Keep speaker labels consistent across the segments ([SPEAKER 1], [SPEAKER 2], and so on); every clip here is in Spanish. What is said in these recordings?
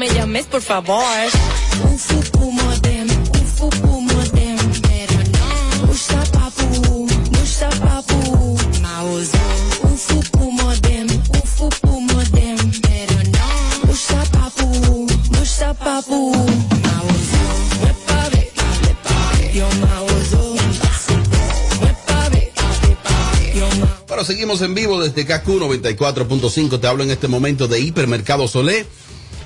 [SPEAKER 1] me llames, por favor.
[SPEAKER 2] Modem, modem, pero no. Gusta papu, gusta papu. Mauzo. Ufuku modem, ufuku modem, pero no. Papu, papu. Mauzo. Pave. Pave. Yo
[SPEAKER 3] seguimos en vivo desde KQ 94.5. Te hablo en este momento de Hipermercado Solé.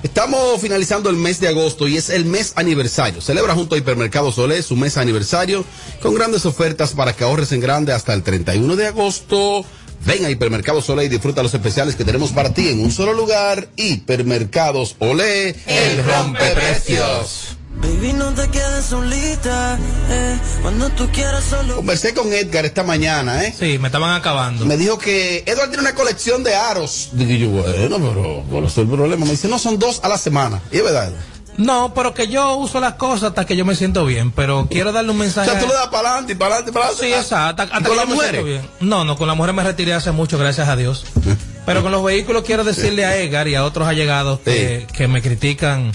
[SPEAKER 3] Estamos finalizando el mes de agosto y es el mes aniversario. Celebra junto a Hipermercado Solé su mes aniversario con grandes ofertas para que ahorres en grande hasta el 31 de agosto. Ven a Hipermercados Olé y disfruta los especiales que tenemos para ti en un solo lugar. Hipermercados Olé, el rompeprecios.
[SPEAKER 4] Baby, no te quedes solita, eh, cuando tú quieras solo.
[SPEAKER 3] Conversé con Edgar esta mañana, ¿eh?
[SPEAKER 5] Sí, me estaban acabando.
[SPEAKER 3] Me dijo que Edward tiene una colección de aros. Digo yo, bueno, pero ¿cuál es el problema? Me dice, no, son dos a la semana. Y es verdad.
[SPEAKER 5] No, pero que yo uso las cosas hasta que yo me siento bien, pero quiero darle un
[SPEAKER 3] O
[SPEAKER 5] mensaje.
[SPEAKER 3] sea, tú le das para adelante y para adelante y para adelante.
[SPEAKER 5] Sí, exacto. Hasta,
[SPEAKER 3] ¿Y
[SPEAKER 5] hasta
[SPEAKER 3] con
[SPEAKER 5] que
[SPEAKER 3] las
[SPEAKER 5] yo me siento
[SPEAKER 3] mujeres?
[SPEAKER 5] bien. No, no, con las mujeres me retiré hace mucho, gracias a Dios. Pero con los vehículos quiero decirle a Edgar y a otros allegados que, que me critican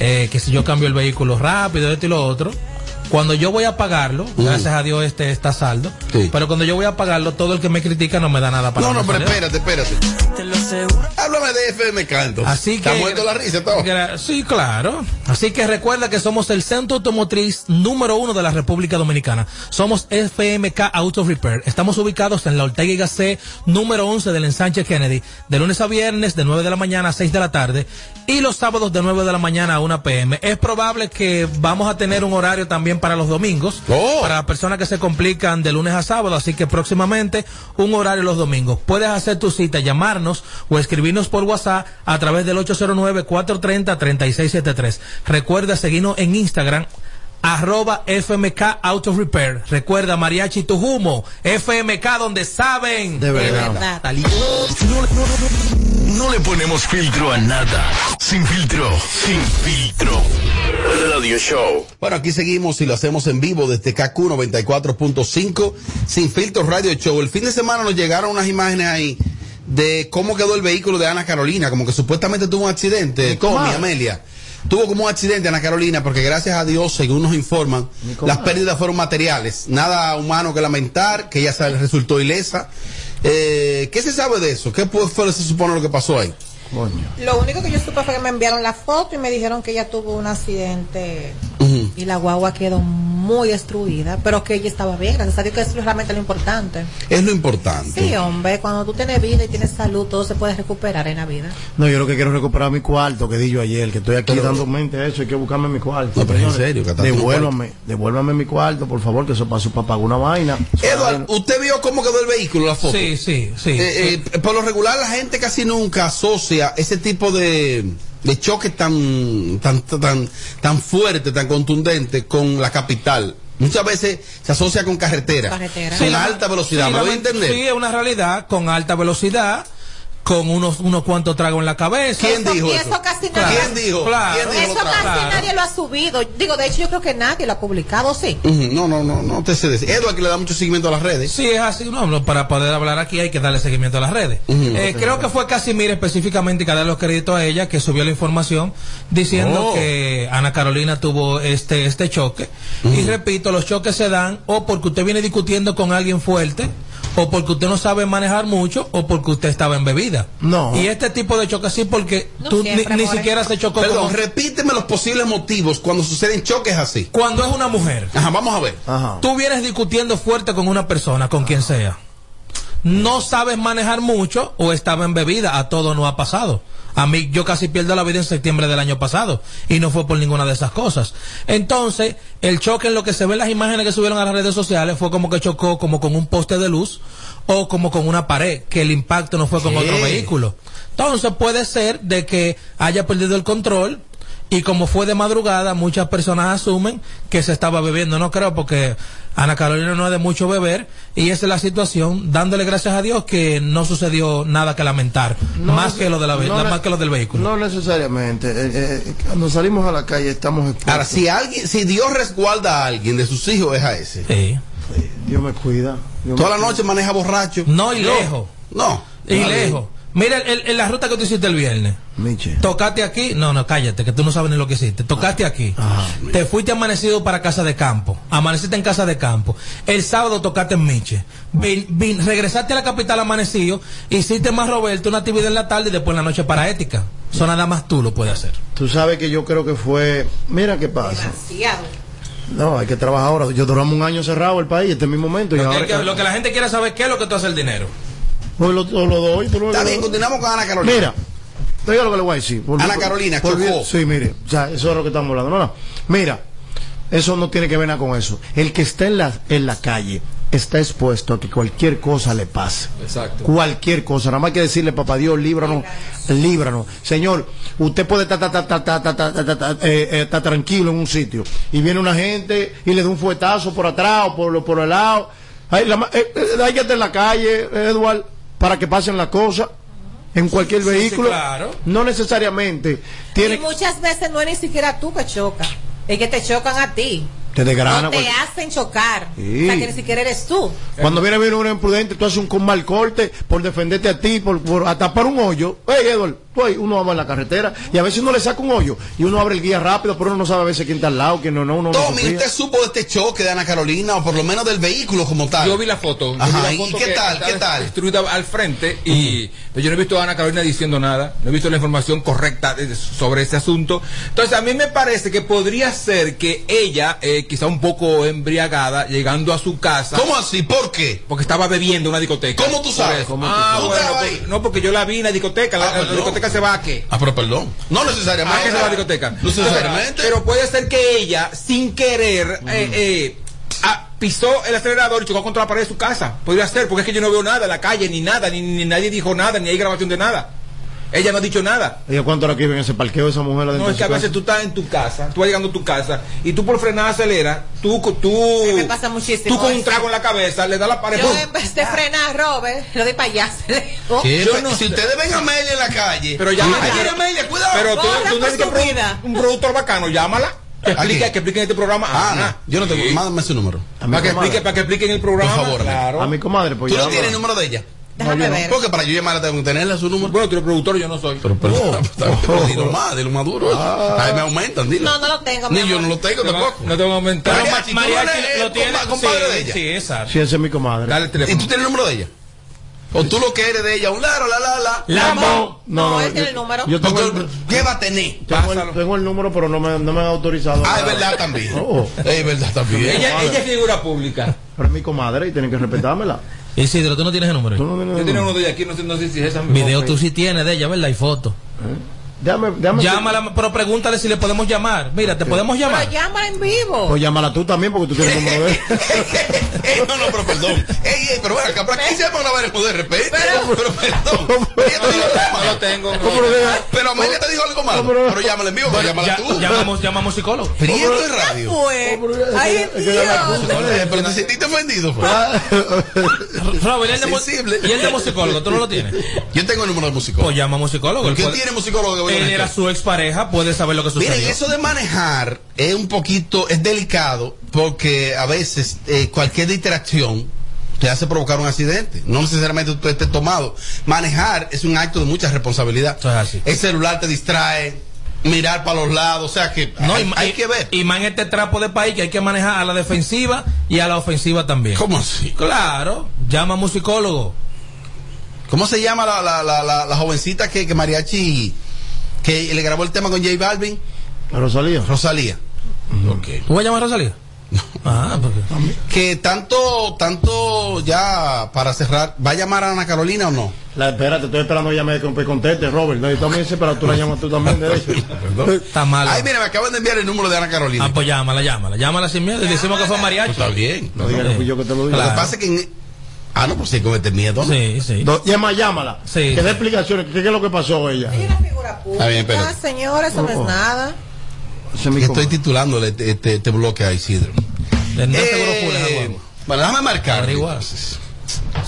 [SPEAKER 5] eh, que si yo cambio el vehículo rápido, esto y lo otro. Cuando yo voy a pagarlo, gracias a Dios este está saldo, pero cuando yo voy a pagarlo, todo el que me critica no me da nada para
[SPEAKER 3] No, no, pero
[SPEAKER 5] pagarlo.
[SPEAKER 3] espérate, espérate.
[SPEAKER 4] Te lo aseguro.
[SPEAKER 3] Háblame de FM Canto.
[SPEAKER 5] Así que.
[SPEAKER 3] ¿Te ha muerto la risa todo?
[SPEAKER 5] Sí, claro. Así que recuerda que somos el centro automotriz número uno de la República Dominicana. Somos FMK Auto Repair. Estamos ubicados en la Ortega y Gasset número 11 del ensanche Kennedy, de lunes a viernes de 9 de la mañana a 6 de la tarde y los sábados de 9 de la mañana a 1 pm. Es probable que vamos a tener un horario también para los domingos, para las personas que se complican de lunes a sábado, así que próximamente un horario los domingos. Puedes hacer tu cita, llamarnos o escribirnos por WhatsApp a través del 809-430-3673. Recuerda seguirnos en Instagram arroba FMK Auto Repair. Recuerda Mariachi Tujumo, FMK donde saben.
[SPEAKER 6] De verdad. No le ponemos filtro a nada. Sin filtro. Sin filtro. Radio Show.
[SPEAKER 3] Bueno, aquí seguimos y lo hacemos en vivo desde KQ 94.5 Sin Filtro Radio Show. El fin de semana nos llegaron unas imágenes ahí de cómo quedó el vehículo de Ana Carolina, como que supuestamente tuvo un accidente, Tommy. Amelia. Tuvo como un accidente Ana Carolina porque gracias a Dios, según nos informan, las pérdidas fueron materiales. Nada humano que lamentar, que ella se resultó ilesa. Eh, ¿Qué se sabe de eso? ¿Qué fue, se supone lo que pasó ahí?
[SPEAKER 7] Lo único que yo supe fue que me enviaron la foto y me dijeron que ella tuvo un accidente y la guagua quedó muy destruida, pero que ella estaba bien, gracias a Dios que eso es realmente lo importante.
[SPEAKER 3] Es lo importante.
[SPEAKER 7] Sí, hombre, cuando tú tienes vida y tienes salud, todo se puede recuperar en la vida.
[SPEAKER 8] No, yo lo que quiero es recuperar mi cuarto que di yo ayer, que estoy aquí
[SPEAKER 3] Pero-
[SPEAKER 8] dando mente a eso, hay que buscarme mi cuarto.
[SPEAKER 3] No, pero en serio, que
[SPEAKER 8] Devuélvame, devuélvame mi cuarto, por favor, que eso pasó para pagar una vaina.
[SPEAKER 3] Edward, ¿usted vio cómo quedó el vehículo, la foto?
[SPEAKER 5] Sí, sí, sí.
[SPEAKER 3] Eh, eh, por lo regular, la gente casi nunca asocia ese tipo de, de choque tan, tan, tan, tan fuerte, tan contundente con la capital. Muchas veces se asocia con carretera,
[SPEAKER 7] Carretera.
[SPEAKER 3] con
[SPEAKER 5] Sí,
[SPEAKER 3] alta velocidad.
[SPEAKER 5] sí,
[SPEAKER 3] ¿Me
[SPEAKER 5] la-
[SPEAKER 3] voy a entender?
[SPEAKER 5] Sí, es una realidad con alta velocidad, con unos, unos cuantos tragos en la cabeza.
[SPEAKER 3] ¿Quién dijo
[SPEAKER 7] y
[SPEAKER 3] eso?
[SPEAKER 7] eso casi
[SPEAKER 5] Claro.
[SPEAKER 7] nadie.
[SPEAKER 3] ¿Quién dijo?
[SPEAKER 5] Claro.
[SPEAKER 3] ¿Quién dijo
[SPEAKER 7] Eso
[SPEAKER 3] lo
[SPEAKER 7] casi?
[SPEAKER 5] Claro.
[SPEAKER 7] nadie lo ha subido. Digo, de hecho, yo creo que nadie lo ha publicado, sí.
[SPEAKER 3] No, no, no, no te sé decir. Edward que le da mucho seguimiento a las redes.
[SPEAKER 5] Sí, es así. No, no, para poder hablar aquí hay que darle seguimiento a las redes. Eh, creo que fue Casimir específicamente que darle los créditos a ella, que subió la información diciendo
[SPEAKER 3] Oh.
[SPEAKER 5] que Ana Carolina tuvo este, este choque. Y repito, los choques se dan o porque usted viene discutiendo con alguien fuerte, o porque usted no sabe manejar mucho, o porque usted estaba en bebida.
[SPEAKER 8] No.
[SPEAKER 5] Y este tipo de choques sí, porque
[SPEAKER 7] No
[SPEAKER 5] tú ni,
[SPEAKER 7] siempre,
[SPEAKER 5] ni siquiera se chocó
[SPEAKER 3] Perdón,
[SPEAKER 5] con-
[SPEAKER 3] repíteme los posibles motivos cuando suceden choques así.
[SPEAKER 5] Cuando es una mujer.
[SPEAKER 3] Ajá, vamos a ver.
[SPEAKER 8] Ajá.
[SPEAKER 5] Tú vienes discutiendo fuerte con una persona, con quien sea. No sabes manejar mucho o estaba en bebida. A todo no ha pasado. A mí, yo casi pierdo la vida en septiembre del año pasado. Y no fue por ninguna de esas cosas. Entonces, el choque en lo que se ven las imágenes que subieron a las redes sociales fue como que chocó como con un poste de luz o como con una pared, que el impacto no fue con otro vehículo. Entonces puede ser de que haya perdido el control y como fue de madrugada, muchas personas asumen que se estaba bebiendo. No creo porque Ana Carolina no es de mucho beber y esa es la situación, dándole gracias a Dios que no sucedió nada que lamentar,
[SPEAKER 8] No
[SPEAKER 5] más que lo de la
[SPEAKER 8] no
[SPEAKER 5] más que lo del vehículo.
[SPEAKER 8] No necesariamente. eh, eh, cuando salimos a la calle estamos expuestos.
[SPEAKER 3] Ahora, si alguien, si Dios resguarda a alguien de sus hijos, es a ese.
[SPEAKER 5] Sí.
[SPEAKER 8] Dios me cuida. Dios
[SPEAKER 3] Toda
[SPEAKER 8] me
[SPEAKER 3] la
[SPEAKER 8] cuida.
[SPEAKER 3] noche maneja borracho.
[SPEAKER 5] No y lejos.
[SPEAKER 3] No.
[SPEAKER 5] Y
[SPEAKER 3] Vale.
[SPEAKER 5] lejos. Mira el- el- la ruta que tú hiciste el viernes.
[SPEAKER 8] Miche.
[SPEAKER 5] Tocaste aquí, no, no, cállate, que tú no sabes ni lo que hiciste. Tocaste aquí. Te fuiste amanecido para casa de campo. Amaneciste en casa de campo. El sábado tocaste en Miche. Vin- vin- regresaste a la capital amanecido. Hiciste más Roberto una actividad en la tarde y después en la noche para ética. Eso nada más tú lo puedes hacer.
[SPEAKER 8] Tú sabes que yo creo que fue. Mira qué pasa.
[SPEAKER 7] Demasiado.
[SPEAKER 8] No, hay que trabajar ahora. Yo duramos un año cerrado el país, este es mi momento. Y
[SPEAKER 5] Lo que,
[SPEAKER 8] ahora.
[SPEAKER 5] que- lo que la gente quiere saber es qué es lo que tú haces el dinero.
[SPEAKER 8] Pues
[SPEAKER 3] Está bien, continuamos con Ana Carolina.
[SPEAKER 8] Mira, te digo lo que le voy a decir.
[SPEAKER 3] Ana Carolina,
[SPEAKER 8] por,
[SPEAKER 3] chocó.
[SPEAKER 8] Sí, mire, o sea, eso es lo que estamos hablando. Mira, eso no tiene que ver nada con eso. El que está en la, en la calle está expuesto a que cualquier cosa le pase.
[SPEAKER 1] Exacto.
[SPEAKER 8] Cualquier cosa. Nada más que decirle, papá Dios, líbranos, líbranos. Señor, usted puede estar tranquilo en un sitio y viene una gente y le da un fuetazo por atrás o por, por el lado. Hay, la, eh, eh, hay que estar en la calle, Eduardo para que pasen las cosas. En cualquier
[SPEAKER 5] Sí, sí,
[SPEAKER 8] vehículo,
[SPEAKER 5] claro.
[SPEAKER 8] no necesariamente tiene
[SPEAKER 7] Y muchas veces no es ni siquiera tú que chocas, es que te chocan a ti.
[SPEAKER 8] te desgrana.
[SPEAKER 7] no te
[SPEAKER 8] cual-
[SPEAKER 7] hacen chocar.
[SPEAKER 8] Sí.
[SPEAKER 7] O sea, que ni siquiera eres tú.
[SPEAKER 8] Cuando viene viene un imprudente, tú haces un mal corte por defenderte a ti, por, por a tapar un hoyo. Hey, Edward, tú ahí, uno va en la carretera y a veces uno le saca un hoyo y uno abre el guía rápido, pero uno no sabe a veces quién está al lado, quién no, no, uno no
[SPEAKER 3] Tommy,
[SPEAKER 8] confía.
[SPEAKER 3] ¿usted supo de este choque de Ana Carolina o por lo menos del vehículo como tal?
[SPEAKER 1] Yo vi la foto.
[SPEAKER 3] Ajá,
[SPEAKER 1] vi
[SPEAKER 3] ¿y
[SPEAKER 1] la foto
[SPEAKER 3] qué tal,
[SPEAKER 1] está
[SPEAKER 3] qué tal?
[SPEAKER 1] Destruida al frente y pero yo no he visto a Ana Carolina diciendo nada, no he visto la información correcta de- sobre ese asunto. Entonces a mí me parece que podría ser que ella, eh, quizá un poco embriagada, llegando a su casa.
[SPEAKER 3] ¿Cómo así? ¿Por qué?
[SPEAKER 1] Porque estaba bebiendo en una discoteca.
[SPEAKER 3] ¿Cómo tú sabes? ¿Cómo tú
[SPEAKER 1] ah,
[SPEAKER 3] sabes? ¿Tú
[SPEAKER 1] bueno,
[SPEAKER 3] estabas
[SPEAKER 1] porque-
[SPEAKER 3] ahí?
[SPEAKER 1] no, porque yo la vi en la discoteca. La,
[SPEAKER 3] Ah,
[SPEAKER 1] la- la
[SPEAKER 3] perdón.
[SPEAKER 1] discoteca se va a qué?
[SPEAKER 3] Ah, pero perdón. No necesariamente.
[SPEAKER 1] ¿A qué se va a la discoteca?
[SPEAKER 3] No necesariamente.
[SPEAKER 1] Pero puede ser que ella, sin querer, eh, eh, ah, pisó el acelerador y chocó contra la pared de su casa. Podría ser, porque es que yo no veo nada en la calle, ni nada, ni, ni nadie dijo nada, ni hay grabación de nada. Ella no ha dicho nada.
[SPEAKER 8] Oye, ¿cuánto hora que vive en ese parqueo esa mujer? adentro
[SPEAKER 1] No, es que a veces
[SPEAKER 8] casa?
[SPEAKER 1] tú estás en tu casa, tú vas llegando a tu casa, y tú por frenar aceleras, tú, tú,
[SPEAKER 7] Me pasa muchísimo
[SPEAKER 1] tú con un trago en la cabeza, le das la pared,
[SPEAKER 7] Yo
[SPEAKER 1] ¡pum!
[SPEAKER 7] en vez de frenar, Robert, lo de.
[SPEAKER 1] Yo no
[SPEAKER 3] si ustedes ven a Amelia en la calle,
[SPEAKER 1] Pero
[SPEAKER 3] Ay, mira, Amelia, cuidado.
[SPEAKER 1] Pero tú, tú necesitas
[SPEAKER 7] vida.
[SPEAKER 1] un productor bacano, llámala. Que
[SPEAKER 3] ¿A
[SPEAKER 1] explique,
[SPEAKER 3] quién?
[SPEAKER 1] que explique en este programa.
[SPEAKER 3] Ah,
[SPEAKER 1] Ana.
[SPEAKER 3] no, yo no tengo.
[SPEAKER 1] Sí.
[SPEAKER 3] Mándame su número.
[SPEAKER 8] A mi
[SPEAKER 1] Para que, explique, para que explique en el programa.
[SPEAKER 3] Por favor,
[SPEAKER 1] claro.
[SPEAKER 8] A mi comadre, pues
[SPEAKER 3] ¿Tú no tienes el número de ella?
[SPEAKER 7] Déjame ver.
[SPEAKER 3] Porque para yo llamarla tengo que tenerla su número.
[SPEAKER 1] Bueno, tú eres productor, yo no soy.
[SPEAKER 3] Pero, pero, pero dilo más, dilo más duro. Ahí me aumentan, dilo.
[SPEAKER 7] No, no lo tengo,
[SPEAKER 3] Ni yo no lo tengo
[SPEAKER 1] no,
[SPEAKER 3] tampoco.
[SPEAKER 1] no te voy a aumentar.
[SPEAKER 3] Pero
[SPEAKER 1] Mariachi,
[SPEAKER 3] Ma-
[SPEAKER 5] Mariachi
[SPEAKER 3] tú no eres
[SPEAKER 5] lo tiene.
[SPEAKER 3] compa- compadre
[SPEAKER 5] sí,
[SPEAKER 3] de ella.
[SPEAKER 5] Sí, exacto.
[SPEAKER 8] Sí, esa es mi comadre.
[SPEAKER 1] Dale el
[SPEAKER 3] ¿Y
[SPEAKER 1] teléfono.
[SPEAKER 3] tú tienes el número de ella? ¿O tú lo que eres de ella? Un laro, la, la, la.
[SPEAKER 5] Lambo.
[SPEAKER 7] No, él tiene el número.
[SPEAKER 8] Yo tengo el,
[SPEAKER 3] ¿Qué va a tener?
[SPEAKER 8] tengo el-
[SPEAKER 1] Pásalo.
[SPEAKER 8] tengo el número, pero no me, no me han autorizado.
[SPEAKER 3] Ah, es verdad también.
[SPEAKER 8] Oh.
[SPEAKER 3] Es verdad también.
[SPEAKER 1] Ella, ella es figura pública.
[SPEAKER 8] Pero es mi comadre y tienen que respetármela.
[SPEAKER 5] Isidro, tú no tienes el número.
[SPEAKER 8] No
[SPEAKER 1] Yo tenía uno de ella aquí, no sé, no sé si es esa.
[SPEAKER 5] Video tú sí tienes de ella, ¿verdad? Y foto.
[SPEAKER 8] Déjame, déjame.
[SPEAKER 5] Llámala, pero pregúntale si le podemos llamar. Mira, ¿te podemos llamar?
[SPEAKER 7] Pero llámala en vivo.
[SPEAKER 8] Pues llámala tú también porque tú tienes el número de.
[SPEAKER 3] Ey, no, no, pero perdón. Ey, ey, pero bueno, acá, ¿para qué se llama una variable de repente? Pero, perdón. Dijo algo
[SPEAKER 1] No tengo.
[SPEAKER 3] Pero Amelia te dijo algo malo.
[SPEAKER 8] pero-
[SPEAKER 3] Pero llámala en vivo, pero llámala
[SPEAKER 5] Ya-
[SPEAKER 3] tú.
[SPEAKER 5] llamamos, llamamos psicólogo.
[SPEAKER 3] Pero ¿y esto es radio.
[SPEAKER 7] Ay,
[SPEAKER 8] que
[SPEAKER 3] Pero te sentiste ofendido. pues.
[SPEAKER 5] Robert, ¿y el de mu-
[SPEAKER 3] Sensible.
[SPEAKER 5] ¿y el de musicólogo? ¿Tú no lo tienes?
[SPEAKER 3] Yo tengo el número del músico.
[SPEAKER 5] Pues llama musicólogo.
[SPEAKER 3] ¿Qué
[SPEAKER 5] puede-
[SPEAKER 3] tiene musicólogo que
[SPEAKER 5] Él era su expareja, puede saber lo que sucedió.
[SPEAKER 3] Miren, eso de manejar es un poquito, es delicado porque a veces eh, cualquier distracción te hace provocar un accidente. No necesariamente tú estés tomado. Manejar es un acto de mucha responsabilidad.
[SPEAKER 5] Es así.
[SPEAKER 3] El celular te distrae, mirar para los lados, o sea que
[SPEAKER 5] No,
[SPEAKER 3] hay,
[SPEAKER 5] y,
[SPEAKER 3] hay
[SPEAKER 5] y-
[SPEAKER 3] que ver.
[SPEAKER 5] Y más en este trapo de país que hay que manejar a la defensiva y a la ofensiva también.
[SPEAKER 3] ¿Cómo así?
[SPEAKER 5] Claro, llama a musicólogo.
[SPEAKER 3] ¿Cómo se llama la, la, la, la, la jovencita que, que Mariachi, que le grabó el tema con J Balvin?
[SPEAKER 8] Rosalía.
[SPEAKER 3] Rosalía. Ok.
[SPEAKER 5] ¿Tú vas a llamar a Rosalía? Ah, porque...
[SPEAKER 3] Que tanto, tanto ya para cerrar, ¿va a llamar a Ana Carolina o no?
[SPEAKER 8] La, espérate, estoy esperando que ella me me conteste, Robert. No, yo también sé, pero tú la llamas tú también, de hecho.
[SPEAKER 5] Está mal.
[SPEAKER 3] Ay, mire, me acaban de enviar el número de Ana Carolina.
[SPEAKER 5] Ah, pues llámala, llámala. Llámala sin miedo y decimos que fue mariachi.
[SPEAKER 3] Pues está bien.
[SPEAKER 8] No digas que fui yo que te lo digo.
[SPEAKER 3] Lo que
[SPEAKER 5] Claro.
[SPEAKER 3] pasa es que. en- Ah, no, pues sí, con este miedo. ¿no?
[SPEAKER 5] Sí, sí.
[SPEAKER 8] Do- Llama, llámala.
[SPEAKER 5] Sí,
[SPEAKER 8] que dé explicaciones. ¿Qué, qué es lo que pasó ella?
[SPEAKER 7] Ella es una figura pública.
[SPEAKER 3] bien, espérate.
[SPEAKER 7] señora, eso no es
[SPEAKER 8] Oh.
[SPEAKER 7] nada.
[SPEAKER 3] Que Estoy titulándole este, este, este bloque a Isidro. Eh,
[SPEAKER 5] seguro full esa guagua.
[SPEAKER 3] bueno, déjame marcar.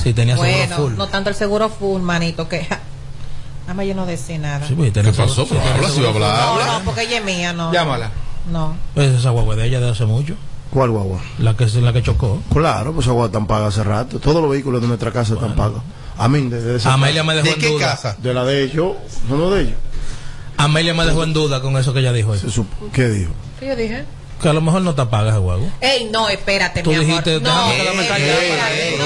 [SPEAKER 5] Sí, tenía seguro
[SPEAKER 7] Bueno,
[SPEAKER 5] full.
[SPEAKER 7] no tanto el seguro full, manito, que... ja, Dame yo no decir nada.
[SPEAKER 5] Sí, pues,
[SPEAKER 3] ¿Qué pasó?
[SPEAKER 5] seguro-
[SPEAKER 3] Pero habla, si
[SPEAKER 5] seguro
[SPEAKER 3] va a hablar.
[SPEAKER 7] no, no, porque ella es mía, no.
[SPEAKER 1] Llámala.
[SPEAKER 7] No.
[SPEAKER 5] Pues esa guagua de ella de hace mucho.
[SPEAKER 8] ¿Cuál guagua?
[SPEAKER 5] La que, la que chocó.
[SPEAKER 8] Claro, pues esa guagua están paga hace rato. Todos los vehículos de nuestra casa están pagos. A mí, de, de esa
[SPEAKER 5] Amelia me dejó
[SPEAKER 3] ¿De
[SPEAKER 5] en
[SPEAKER 3] qué
[SPEAKER 5] duda.
[SPEAKER 3] casa?
[SPEAKER 8] De la de ellos, no no de ellos.
[SPEAKER 5] Amelia me dejó en duda con eso que ella dijo.
[SPEAKER 8] Se supo- ¿Qué dijo?
[SPEAKER 7] ¿Qué yo dije?
[SPEAKER 5] Que a lo mejor no te apagas el huevo.
[SPEAKER 7] Ey, no, espérate,
[SPEAKER 5] Tú
[SPEAKER 7] mi amor.
[SPEAKER 5] dijiste,
[SPEAKER 7] no,
[SPEAKER 5] déjame quedarme
[SPEAKER 7] ey,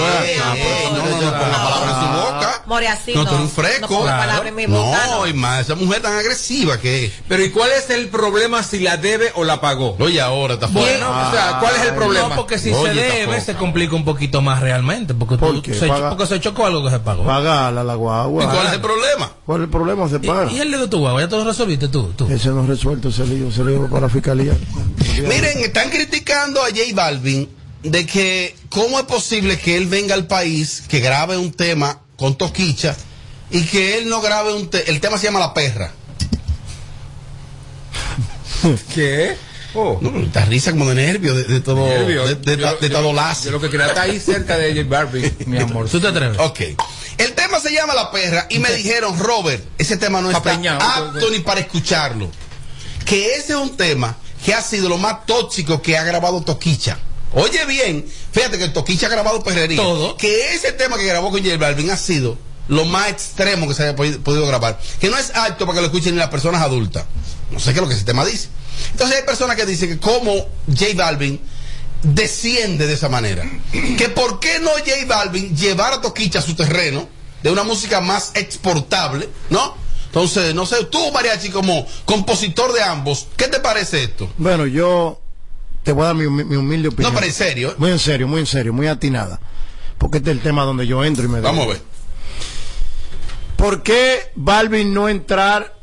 [SPEAKER 3] Eh,
[SPEAKER 7] no, no,
[SPEAKER 3] no, no, no, No,
[SPEAKER 7] no.
[SPEAKER 3] tú eres un fresco.
[SPEAKER 7] No
[SPEAKER 5] Claro.
[SPEAKER 7] boca,
[SPEAKER 3] No, y más, esa mujer tan agresiva que.
[SPEAKER 1] Pero ¿y cuál es el problema si la debe o la pagó?
[SPEAKER 3] Oye, ahora está fuera.
[SPEAKER 1] Bueno, o sea, ¿cuál es el problema?
[SPEAKER 5] No, porque si
[SPEAKER 3] Oye,
[SPEAKER 5] se debe, se complica un poquito más realmente. Porque,
[SPEAKER 8] ¿Por
[SPEAKER 5] tú-
[SPEAKER 8] qué?
[SPEAKER 5] se,
[SPEAKER 8] Paga-
[SPEAKER 5] porque se chocó algo que se pagó.
[SPEAKER 8] Pagala la guagua.
[SPEAKER 3] ¿Y cuál es el problema?
[SPEAKER 8] ¿Cuál es el problema? Se paga.
[SPEAKER 5] ¿Y, y el de tu huevo? ¿Ya te lo resolviste tú? tú?
[SPEAKER 8] Ese no resuelto ese lío, se lío para la fiscalía.
[SPEAKER 3] Miren, están criticando a J Balvin de que cómo es posible que él venga al país, que grabe un tema con Toquicha y que él no grabe un tema. El tema se llama La Perra.
[SPEAKER 1] ¿Qué? Oh.
[SPEAKER 3] No, esta risa como de nervio, de, de todo,
[SPEAKER 1] Nervio.
[SPEAKER 3] de, de,
[SPEAKER 1] Yo-
[SPEAKER 3] de
[SPEAKER 1] yo-
[SPEAKER 3] todo lazo.
[SPEAKER 1] yo lo que quería estar ahí cerca de J Barbie, mi amor.
[SPEAKER 5] ¿Tú te atreves?
[SPEAKER 3] Ok. El tema se llama La Perra y me dijeron, Robert, ese tema no está apto ni para escucharlo. Que ese es un tema que ha sido lo más tóxico que ha grabado Toquicha. Oye bien, fíjate que Toquicha ha grabado perrería.
[SPEAKER 5] Todo.
[SPEAKER 3] Que ese tema que grabó con J Balvin ha sido lo más extremo que se haya podi- podido grabar. Que no es apto para que lo escuchen ni las personas adultas. No sé qué es lo que ese tema dice. Entonces hay personas que dicen que como J Balvin desciende de esa manera. Que por qué no J Balvin llevar a Toquicha a su terreno de una música más exportable, ¿no? Entonces, no sé, tú, Mariachi, como compositor de ambos, ¿qué te parece esto?
[SPEAKER 8] Bueno, yo te voy a dar mi, humi- mi humilde opinión.
[SPEAKER 3] No, pero en serio, ¿eh?
[SPEAKER 8] Muy en serio, muy en serio, muy atinada. Porque este es el tema donde yo entro y me
[SPEAKER 3] Vamos a ver.
[SPEAKER 8] ¿Por qué Balvin no entrar,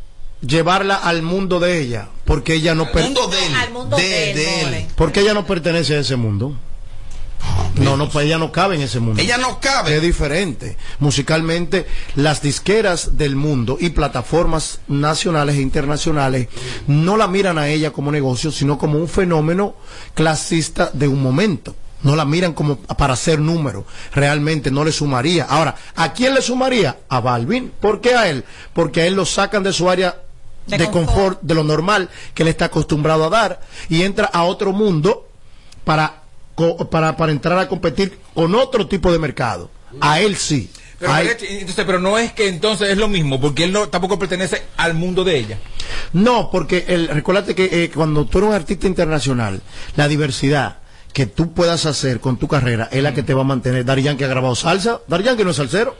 [SPEAKER 8] llevarla al mundo de ella? Porque ella no, per-
[SPEAKER 3] Mundo de él.
[SPEAKER 7] Al mundo de él,
[SPEAKER 8] porque ella no pertenece a ese mundo. No, no, pues ella no cabe en ese mundo.
[SPEAKER 3] Ella no cabe.
[SPEAKER 8] Es diferente. Musicalmente, las disqueras del mundo y plataformas nacionales e internacionales no la miran a ella como negocio, sino como un fenómeno clasista de un momento. No la miran como para hacer número. Realmente no le sumaría. Ahora, ¿a quién le sumaría? A Balvin. ¿Por qué a él? Porque a él lo sacan de su área de,
[SPEAKER 7] De
[SPEAKER 8] confort.
[SPEAKER 7] confort.
[SPEAKER 8] de lo normal que él está acostumbrado a dar, y entra a otro mundo para, para, para entrar a competir con otro tipo de mercado. A él sí.
[SPEAKER 1] Pero, entonces, pero no es que entonces es lo mismo, porque él no tampoco pertenece al mundo de ella.
[SPEAKER 8] No, porque el, recuérdate que eh, cuando tú eres un artista internacional, la diversidad que tú puedas hacer con tu carrera es la que te va a mantener. Dari Yankee ha grabado salsa, Dari Yankee no es salsero,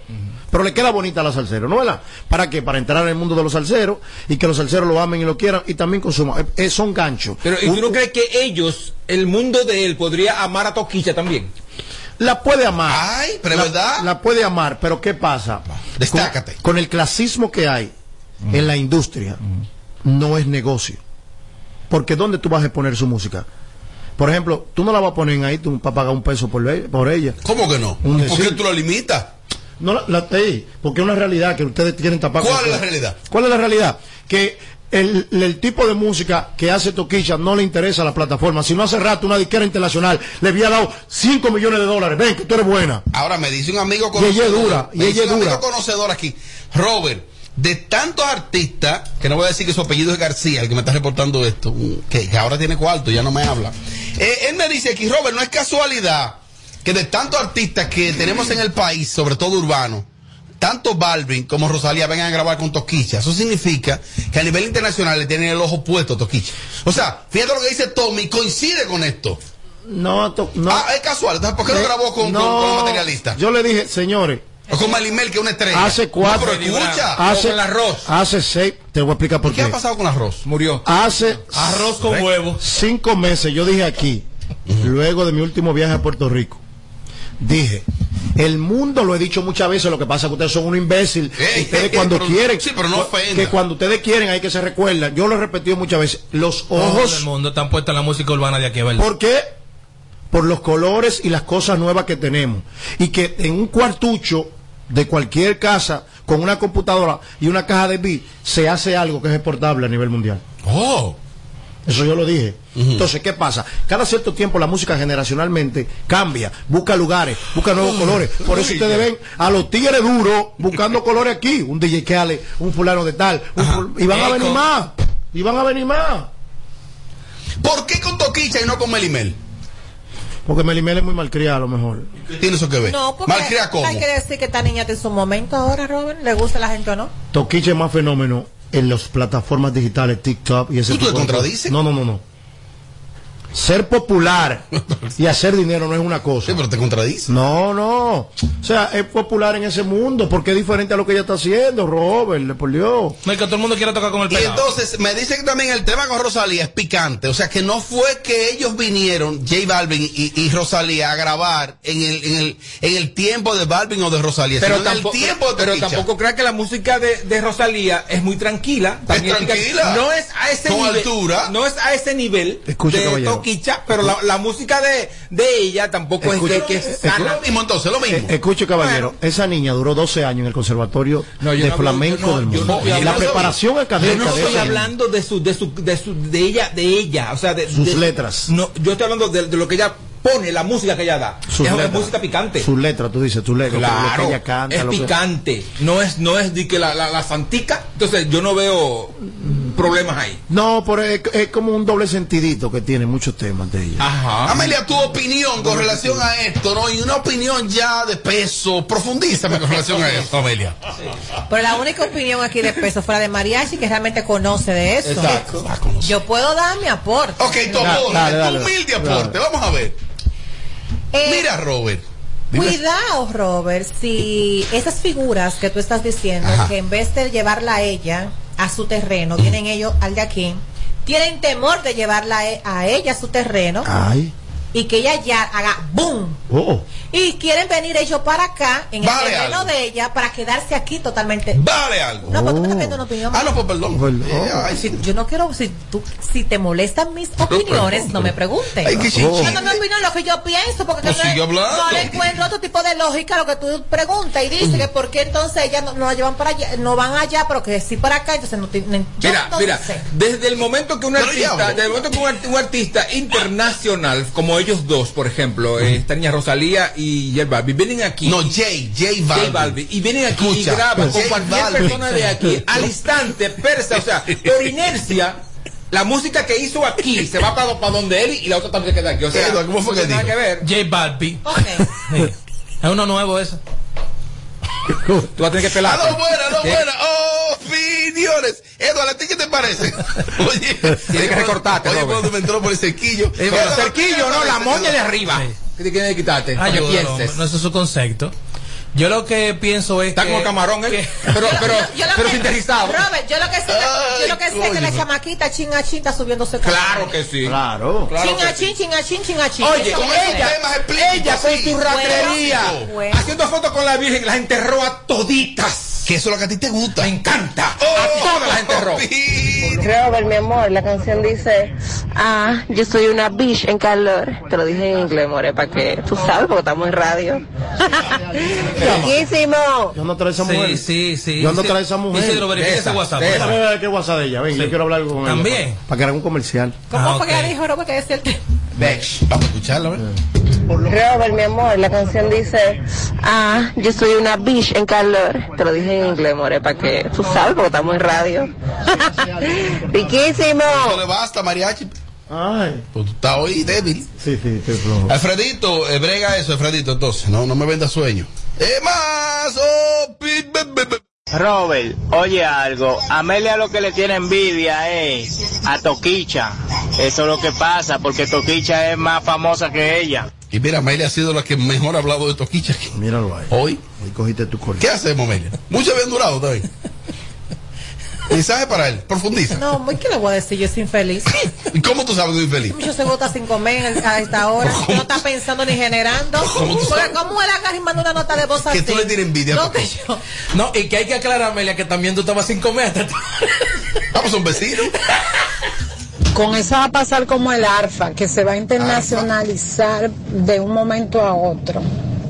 [SPEAKER 8] pero le queda bonita a la salsero, ¿no verdad? ¿Para qué? Para entrar en el mundo de los salseros y que los salseros lo amen y lo quieran y también consuman. Eh, eh, son ganchos.
[SPEAKER 1] Pero ¿y tú no crees que ellos, el mundo de él, podría amar a Toquicha también?
[SPEAKER 8] La puede amar.
[SPEAKER 3] Ay, pero
[SPEAKER 8] la,
[SPEAKER 3] ¿verdad?
[SPEAKER 8] La puede amar, pero ¿qué pasa?
[SPEAKER 3] Destácate.
[SPEAKER 8] Con, con el clasismo que hay en la industria, no es negocio. Porque ¿dónde tú vas a exponer su música? Por ejemplo, tú no la vas a poner ahí tú, para pagar un peso por, por ella.
[SPEAKER 3] ¿Cómo que no?
[SPEAKER 8] Un
[SPEAKER 3] ¿Y ¿Por qué tú lo limitas?
[SPEAKER 8] No la, la- ey, porque es una realidad que ustedes quieren tapar.
[SPEAKER 3] ¿Cuál es la realidad?
[SPEAKER 8] ¿Cuál es la realidad? Que el, el tipo de música que hace Toquicha no le interesa a la plataforma. Si no hace rato una disquera internacional le había dado 5 millones de dólares. Ven, que tú eres buena.
[SPEAKER 3] Ahora me dice un amigo
[SPEAKER 8] Y ella es
[SPEAKER 3] conocedor.
[SPEAKER 8] dura, y ella es
[SPEAKER 3] un
[SPEAKER 8] dura.
[SPEAKER 3] amigo conocedor aquí. Robert, de tantos artistas, que no voy a decir que su apellido es García, el que me está reportando esto, mm, que, que ahora tiene cuarto, ya no me habla. Eh, él me dice aquí, Robert, no es casualidad que de tantos artistas que tenemos en el país, sobre todo urbano, tanto Balvin como Rosalía vengan a grabar con Toquicha. Eso significa que a nivel internacional le tienen el ojo puesto a Toquicha. O sea, fíjate lo que dice Tommy, coincide con esto.
[SPEAKER 8] No, to- no.
[SPEAKER 3] Ah, es casual. Entonces, ¿por qué no
[SPEAKER 8] Eh,
[SPEAKER 3] grabó con,
[SPEAKER 8] no,
[SPEAKER 3] con- con los materialistas?
[SPEAKER 8] Yo le dije, señores,
[SPEAKER 3] O con Malimel, que es una estrella.
[SPEAKER 8] Hace cuatro-
[SPEAKER 3] No, pero escucha.
[SPEAKER 8] Hace,
[SPEAKER 1] con el arroz.
[SPEAKER 8] hace seis, te voy a explicar por
[SPEAKER 3] ¿Qué
[SPEAKER 8] qué.
[SPEAKER 3] ha pasado con el arroz?
[SPEAKER 1] Murió.
[SPEAKER 8] Hace
[SPEAKER 5] Arroz con huevo.
[SPEAKER 8] cinco meses, yo dije aquí, luego de mi último viaje a Puerto Rico, dije, el mundo, lo he dicho muchas veces, lo que pasa es que ustedes son un imbécil.
[SPEAKER 3] Ey,
[SPEAKER 8] ustedes
[SPEAKER 3] ey,
[SPEAKER 8] cuando
[SPEAKER 3] pero-
[SPEAKER 8] quieren,
[SPEAKER 3] sí, pero no
[SPEAKER 8] cu-
[SPEAKER 3] ofenda.
[SPEAKER 8] que cuando ustedes quieren hay que se recuerdan. Yo lo he repetido muchas veces, los
[SPEAKER 5] Ojos
[SPEAKER 8] ojos
[SPEAKER 5] del mundo están puestos en la música urbana de aquí, ¿verdad?
[SPEAKER 8] ¿Por qué? Por los colores y las cosas nuevas que tenemos. Y que en un cuartucho de cualquier casa, con una computadora y una caja de beat, se hace algo que es exportable a nivel mundial.
[SPEAKER 3] Oh.
[SPEAKER 8] Eso yo lo dije. Entonces, ¿qué pasa? Cada cierto tiempo la música generacionalmente cambia, busca lugares, busca nuevos colores. Por eso ustedes ven a los tigres duros buscando colores aquí. Un DJ Khaled, un fulano de tal. un ful- y van a venir más. Y van a venir más.
[SPEAKER 3] ¿Por qué con Toquicha y no con Melimel?
[SPEAKER 8] Porque Melimel es muy malcriada a lo mejor.
[SPEAKER 3] ¿Qué tiene eso que ver?
[SPEAKER 7] No, porque
[SPEAKER 3] Malcria cómo.
[SPEAKER 7] hay que decir que esta niña está en su momento ahora, Robert. ¿Le gusta a la gente o no?
[SPEAKER 8] Toquicha es más fenómeno en las plataformas digitales, TikTok y ese
[SPEAKER 3] ¿Tú te
[SPEAKER 8] tipo de
[SPEAKER 3] contradices?
[SPEAKER 8] cosas. No, no, no, no. Ser popular y hacer dinero no es una cosa.
[SPEAKER 3] Sí, pero te contradice.
[SPEAKER 8] No, no. O sea, es popular en ese mundo porque es diferente a lo que ella está haciendo, Robert, por Dios.
[SPEAKER 5] No es que todo el mundo quiere tocar con el
[SPEAKER 3] Y
[SPEAKER 5] pelado.
[SPEAKER 3] entonces me dice que también el tema con Rosalía es picante. O sea que no fue que ellos vinieron, J Balvin y, y Rosalía, a grabar en el, en, el, en el tiempo de Balvin o de Rosalía,
[SPEAKER 1] Pero,
[SPEAKER 3] sino en
[SPEAKER 1] tampoco,
[SPEAKER 3] el tiempo de
[SPEAKER 1] pero tampoco crea que la música de, de Rosalía es muy tranquila. También
[SPEAKER 3] tranquila.
[SPEAKER 1] No es a ese
[SPEAKER 3] Con
[SPEAKER 1] nivel.
[SPEAKER 3] altura.
[SPEAKER 1] No es a ese nivel
[SPEAKER 8] Escuche,
[SPEAKER 1] de
[SPEAKER 8] caballero.
[SPEAKER 1] Toquicha, pero la, la música de, de ella tampoco
[SPEAKER 8] Escuche.
[SPEAKER 1] es de que es sana.
[SPEAKER 3] Lo mismo entonces, lo mismo.
[SPEAKER 8] Eh, escuche, caballero, esa niña duró 12 años en el Conservatorio
[SPEAKER 1] No, yo
[SPEAKER 8] de
[SPEAKER 1] no
[SPEAKER 8] Flamenco
[SPEAKER 1] yo no-
[SPEAKER 8] del
[SPEAKER 1] yo
[SPEAKER 8] Mundo.
[SPEAKER 1] no
[SPEAKER 8] la preparación
[SPEAKER 1] Yo
[SPEAKER 8] académica
[SPEAKER 1] no
[SPEAKER 8] de
[SPEAKER 1] estoy hablando de su, de su, de su, de ella, de ella, o sea, de
[SPEAKER 8] Sus
[SPEAKER 1] de-
[SPEAKER 8] letras.
[SPEAKER 1] No, yo estoy hablando de, de lo que ella pone, la música que ella da.
[SPEAKER 8] Sus
[SPEAKER 1] es una música picante.
[SPEAKER 8] Sus letras, tú dices, tus letras, lo que
[SPEAKER 1] Claro,
[SPEAKER 8] ella canta.
[SPEAKER 1] es
[SPEAKER 8] lo que-
[SPEAKER 1] picante, no es, no es de que la, la, la santica, entonces yo no veo problemas ahí.
[SPEAKER 8] No, pero es, es como un doble sentidito que tiene muchos temas de ella.
[SPEAKER 1] Ajá.
[SPEAKER 3] Amelia, tu opinión con relación a esto, ¿no? Y una opinión ya de peso, profundízame con relación a esto, Amelia.
[SPEAKER 7] Pero la única opinión aquí de peso fuera de Mariachi que realmente conoce de eso.
[SPEAKER 1] Exacto.
[SPEAKER 7] Yo puedo dar mi aporte.
[SPEAKER 3] Ok, tu aporte,
[SPEAKER 8] dale,
[SPEAKER 3] tu
[SPEAKER 8] dale.
[SPEAKER 3] humilde aporte, vamos a ver.
[SPEAKER 7] Eh,
[SPEAKER 3] Mira, Robert. dime-
[SPEAKER 7] Cuidado, Robert, si esas figuras que tú estás diciendo,
[SPEAKER 3] Ajá.
[SPEAKER 7] que en vez de llevarla a ella a su terreno, vienen ellos al de aquí, tienen temor de llevarla a e- a ella a su terreno
[SPEAKER 8] Ay.
[SPEAKER 7] Y que ella ya haga boom.
[SPEAKER 8] Oh.
[SPEAKER 7] Y quieren venir ellos para acá, en
[SPEAKER 3] Vale
[SPEAKER 7] el terreno
[SPEAKER 3] algo.
[SPEAKER 7] de ella, para quedarse aquí totalmente.
[SPEAKER 3] Vale algo.
[SPEAKER 7] No, pero tú me estás pidiendo una opinión.
[SPEAKER 3] Ah, no, pues perdón.
[SPEAKER 8] Perdón.
[SPEAKER 3] Eh, ay.
[SPEAKER 7] Si- yo no quiero, si, tú, si te molestan mis opiniones, no me preguntes.
[SPEAKER 3] Ay, qué
[SPEAKER 8] Oh.
[SPEAKER 7] No, no, no, opinión, lo que yo pienso, porque
[SPEAKER 3] Pues
[SPEAKER 7] no, no le encuentro otro tipo de lógica a lo que tú preguntas y dices que por qué entonces ellas no, no la llevan para allá, no van allá, pero que sí para acá, entonces no tienen.
[SPEAKER 1] Mira,
[SPEAKER 7] no
[SPEAKER 1] mira,
[SPEAKER 7] sé.
[SPEAKER 1] desde el momento que un artista, desde el momento que un, un artista internacional, como ellos dos, por ejemplo, eh, esta niña Rosalía y J Balvin, vienen aquí.
[SPEAKER 3] No, Jay, Jay
[SPEAKER 1] J
[SPEAKER 3] Balvin.
[SPEAKER 1] Balvin, y vienen aquí
[SPEAKER 3] Escucha,
[SPEAKER 1] y graban con
[SPEAKER 3] J
[SPEAKER 1] cualquier
[SPEAKER 3] Balvin.
[SPEAKER 1] persona de aquí, al instante, persa, o sea, por inercia, la música que hizo aquí se va para, para donde él y la otra también se queda aquí. O sea,
[SPEAKER 3] Eduardo, ¿cómo fue
[SPEAKER 1] no
[SPEAKER 3] que
[SPEAKER 1] tiene nada
[SPEAKER 3] dijo?
[SPEAKER 1] que ver.
[SPEAKER 5] J. Sí. Es uno nuevo eso.
[SPEAKER 1] Tú vas a tener que
[SPEAKER 3] Ah,
[SPEAKER 1] pelar.
[SPEAKER 3] no, buena, no, buena. Opiniones. Eduardo, ¿a ti qué te parece? Oye,
[SPEAKER 1] Tienes que recortarte,
[SPEAKER 3] Oye, cuando me entró por el cerquillo.
[SPEAKER 1] Eh, pero
[SPEAKER 3] Eduardo,
[SPEAKER 1] cerquillo,
[SPEAKER 3] ¿qué te
[SPEAKER 1] no, la moña de arriba. ¿Qué te quieres quitarte? Que
[SPEAKER 5] Ayúdalo,
[SPEAKER 1] pienses.
[SPEAKER 5] no ese es su concepto. Yo lo que pienso es
[SPEAKER 1] Está
[SPEAKER 5] que...
[SPEAKER 1] como camarón, ¿eh?
[SPEAKER 5] que-
[SPEAKER 1] Pero, pero,
[SPEAKER 7] Yo lo
[SPEAKER 1] pero
[SPEAKER 7] que-
[SPEAKER 1] sintetizado.
[SPEAKER 7] Robert, yo lo que sé, yo lo que sé
[SPEAKER 3] Ay,
[SPEAKER 7] que la chamaquita chin a chin está subiéndose.
[SPEAKER 1] Claro que sí.
[SPEAKER 8] Claro.
[SPEAKER 1] Claro
[SPEAKER 7] Chin
[SPEAKER 1] que
[SPEAKER 7] a
[SPEAKER 1] sí.
[SPEAKER 7] chin, chin a chin, chin a chin.
[SPEAKER 1] Oye,
[SPEAKER 3] con temas explícitos,
[SPEAKER 1] ella con su ratería,
[SPEAKER 7] Bueno, bueno.
[SPEAKER 1] haciendo fotos con la Virgen, las enterró a toditas.
[SPEAKER 3] Que eso es lo que a ti te gusta.
[SPEAKER 1] Me encanta.
[SPEAKER 3] Oh,
[SPEAKER 1] a todas las enterró.
[SPEAKER 9] Robert, mi amor, la canción dice, ah, yo soy una bitch en calor. Te lo dije en inglés, more, para que tú sabes, porque estamos en radio. Riquísimo.
[SPEAKER 8] Yo no traigo esa mujer.
[SPEAKER 5] Sí, sí, sí.
[SPEAKER 8] Yo no traigo esa mujer.
[SPEAKER 5] Isidro, verifica ese
[SPEAKER 1] Esa,
[SPEAKER 5] WhatsApp.
[SPEAKER 8] Déjame ver qué WhatsApp de ella. Ven, yo quiero hablar con ella.
[SPEAKER 5] ¿También?
[SPEAKER 8] Para, para que haga un comercial.
[SPEAKER 7] ¿Cómo
[SPEAKER 5] Ah,
[SPEAKER 7] fue que
[SPEAKER 5] ok.
[SPEAKER 7] ella dijo, Robert, que decía el tema?
[SPEAKER 3] Vamos a escucharla, ¿verdad?
[SPEAKER 9] Robert, mi amor, la canción dice, ah, yo soy una bitch en calor. Te lo dije en inglés, more, para que tú sabes, porque estamos en radio. Riquísimo.
[SPEAKER 3] No le basta, mariachi.
[SPEAKER 8] Ay.
[SPEAKER 3] Pues tú estás hoy débil.
[SPEAKER 8] Sí, sí, estoy flojo.
[SPEAKER 3] Alfredito, eh, brega eso, Alfredito, entonces. No, no me venda sueño. Es más, oh,
[SPEAKER 10] Robert, oye algo, Amelia lo que le tiene envidia es a Toquicha. Eso es lo que pasa, porque Toquicha es más famosa que ella.
[SPEAKER 3] Y mira, Amelia ha sido la que mejor ha hablado de Toquicha aquí.
[SPEAKER 8] Míralo ahí.
[SPEAKER 3] Hoy.
[SPEAKER 8] Ahí cogiste tu corte.
[SPEAKER 3] ¿Qué hacemos, Amelia? Mucho habían durado también. Mensaje para él, profundiza.
[SPEAKER 7] No, muy que le voy a decir, yo soy infeliz.
[SPEAKER 3] ¿Y cómo tú sabes que soy feliz?
[SPEAKER 7] Mucho se vota sin comer a esta hora. No está pensando ni generando.
[SPEAKER 3] ¿Cómo tú
[SPEAKER 7] Porque? ¿cómo él agarra y manda una nota de voz así?
[SPEAKER 3] Que tú le tienes envidia,
[SPEAKER 7] No,
[SPEAKER 3] papá.
[SPEAKER 7] que yo.
[SPEAKER 5] No, y que hay que aclarar, Amelia, que también tú estabas sin comer. hasta
[SPEAKER 3] Vamos, son vecinos.
[SPEAKER 11] Con eso va a pasar como el ARFA, que se va a internacionalizar de un momento a otro.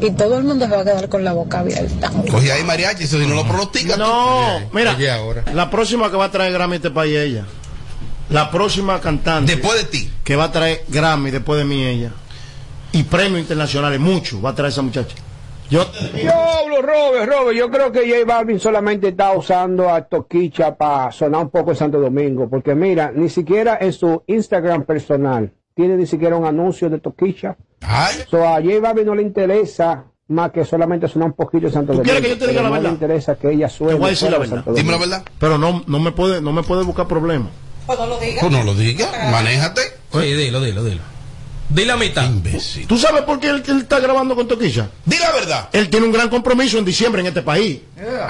[SPEAKER 11] Y todo el mundo se va a quedar con la boca abierta.
[SPEAKER 3] Cogí ahí mariachi, eso si no lo pronostica.
[SPEAKER 8] No, mira.
[SPEAKER 1] Oye, ahora.
[SPEAKER 8] La próxima que va a traer Grammy este país ella. La próxima cantante.
[SPEAKER 3] Después de ti.
[SPEAKER 8] Que va a traer Grammy después de mí ella. Y premios internacionales, mucho va a traer esa muchacha. Yo.
[SPEAKER 12] Diablo, Robert, Robert, yo creo que J Balvin solamente está usando a Toquicha para sonar un poco en Santo Domingo, porque mira, ni siquiera en su Instagram personal tiene ni siquiera un anuncio de Toquicha. So, a J Balvin no le interesa más que solamente sonar un poquito en Santo
[SPEAKER 8] ¿Tú
[SPEAKER 12] Domingo.
[SPEAKER 8] quieres que yo te diga la
[SPEAKER 12] no
[SPEAKER 8] verdad?
[SPEAKER 12] le interesa que ella suene.
[SPEAKER 8] Te voy a decir la
[SPEAKER 12] de
[SPEAKER 8] verdad.
[SPEAKER 12] Santo Domingo.
[SPEAKER 8] Pero no, no me puede, no me puede buscar problemas.
[SPEAKER 7] Pues no lo digas.
[SPEAKER 3] Pues no lo diga, manéjate.
[SPEAKER 5] Oye, dilo, dilo, dilo. Dile a mitad.
[SPEAKER 8] ¿Tú sabes por qué él, él está grabando con Toquilla?
[SPEAKER 3] Di la verdad.
[SPEAKER 8] Él tiene un gran compromiso en diciembre en este país.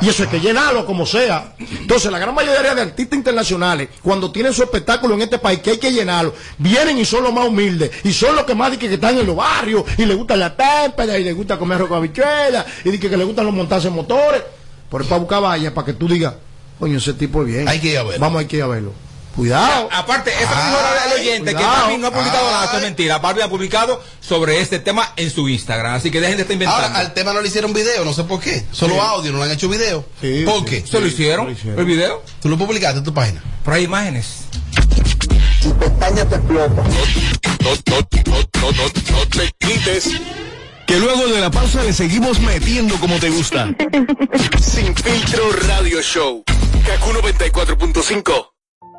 [SPEAKER 8] Y eso hay que llenarlo como sea. Entonces, la gran mayoría de artistas internacionales, cuando tienen su espectáculo en este país, que hay que llenarlo, vienen y son los más humildes. Y son los que más dicen que están en los barrios. Y les gusta la témpera, y les gusta comer arroz con habichuelas. Y dicen que les gustan los montarse en motores. Por eso para buscar vallas, para que tú digas, coño, ese tipo es bien.
[SPEAKER 3] Hay que ir a verlo.
[SPEAKER 8] Vamos, hay que ir a verlo. Cuidado.
[SPEAKER 1] Aparte, eso dijo el oyente que. Barbie no ha publicado nada, eso es mentira. Barbie ha publicado sobre este tema en su Instagram, así que dejen de estar inventando.
[SPEAKER 3] Ahora, al tema no le hicieron video, no sé por qué. Solo
[SPEAKER 1] Sí.
[SPEAKER 3] audio, no le han hecho video.
[SPEAKER 8] Sí,
[SPEAKER 3] ¿Por
[SPEAKER 8] sí,
[SPEAKER 3] qué?
[SPEAKER 1] ¿Se lo hicieron? ¿El video?
[SPEAKER 3] ¿Tú lo publicaste en tu página?
[SPEAKER 1] Pero hay imágenes.
[SPEAKER 6] pestaña te explota. No, no, no, no, no, no te quites. Que luego de la pausa le seguimos metiendo como te gusta. Sin filtro radio show. Kaku 94.5.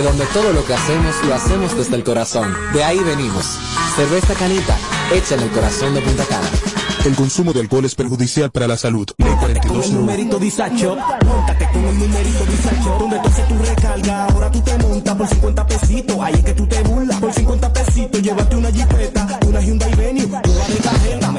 [SPEAKER 13] De donde todo
[SPEAKER 14] lo que hacemos lo hacemos desde el corazón. De ahí venimos. Cerveza Canita, hecha en el corazón de Punta Cana.
[SPEAKER 15] El consumo de alcohol es perjudicial para la salud. Ley 42
[SPEAKER 16] numerito disacho, montate con el numerito disacho, donde tú haces tu recarga, ahora tú te montas por 50 pesitos, ahí es que tú te burlas, por 50 pesitos, llévate una jipeta, una Hyundai Venue, nueva de cajeta.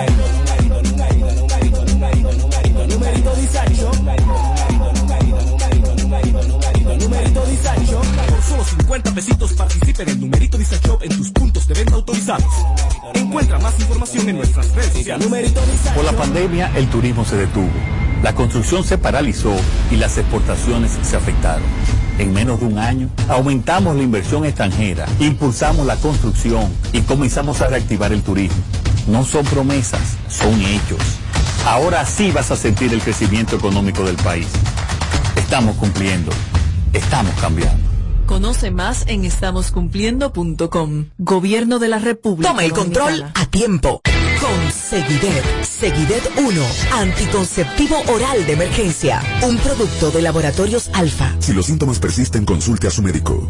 [SPEAKER 16] Por
[SPEAKER 17] la pandemia, el turismo se detuvo. La construcción se paralizó y las exportaciones se afectaron. En menos de un año, aumentamos la inversión extranjera, impulsamos la construcción y comenzamos a reactivar el turismo. No son promesas, son hechos. Ahora sí vas a sentir el crecimiento económico del país. Estamos cumpliendo. Estamos cambiando.
[SPEAKER 18] Conoce más en estamoscumpliendo.com. Gobierno de la República.
[SPEAKER 19] Toma el control a tiempo. Con Seguidet. Seguidet 1. Anticonceptivo oral de emergencia. Un producto de laboratorios alfa.
[SPEAKER 15] Si los síntomas persisten, consulte a su médico.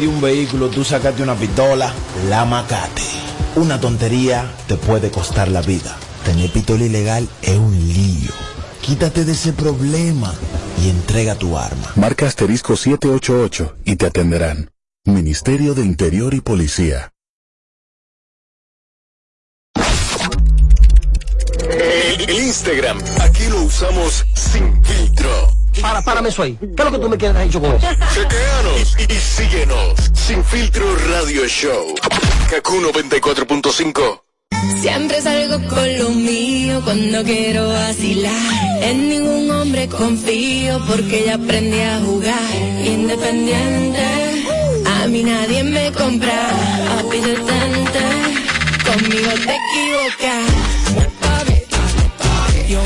[SPEAKER 20] de un vehículo tú sacaste una pistola, la macate. Una tontería te puede costar la vida. Tener pistola ilegal es un lío. Quítate de ese problema y entrega tu arma.
[SPEAKER 15] Marca asterisco 788 y te atenderán. Ministerio de Interior y Policía.
[SPEAKER 6] El, el Instagram, aquí lo usamos sin filtro.
[SPEAKER 16] Para, párame eso ahí. ¿Qué es lo que tú me quieres dicho con eso?
[SPEAKER 6] Chequeanos y, y síguenos. Sin filtro radio show. Kaku 94.5.
[SPEAKER 2] Siempre salgo con lo mío cuando quiero vacilar. En ningún hombre confío porque ya aprendí a jugar. Independiente, a mí nadie me compra. Papi detente, conmigo te equivocas. Yo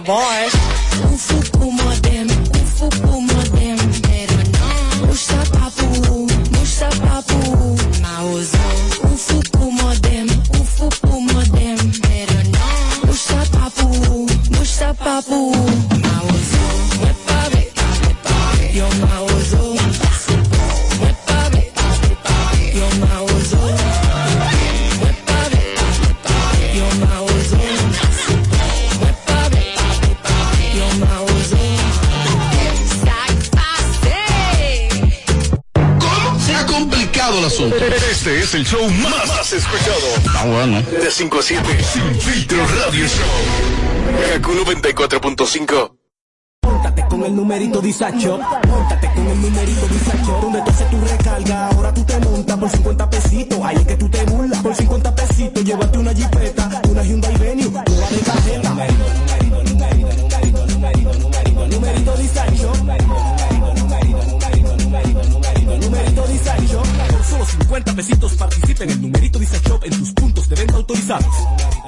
[SPEAKER 2] llames, por favor.
[SPEAKER 6] Este es el show más, más escuchado.
[SPEAKER 3] Ah, bueno.
[SPEAKER 6] De 5 a 7. Sin filtro radio show. Kaku 94.5.
[SPEAKER 21] Móntate con el numerito Disacho. Móntate con el numerito Disacho. Donde tú haces tu recarga, ahora tú te montas por 50 pesitos. Ahí es que tú te burlas. Por 50 pesitos, llévate una jipeta, una Hyundai Venue, nueva de cajeta. 50 pesitos participa en el numerito Disacho en tus puntos de venta autorizados.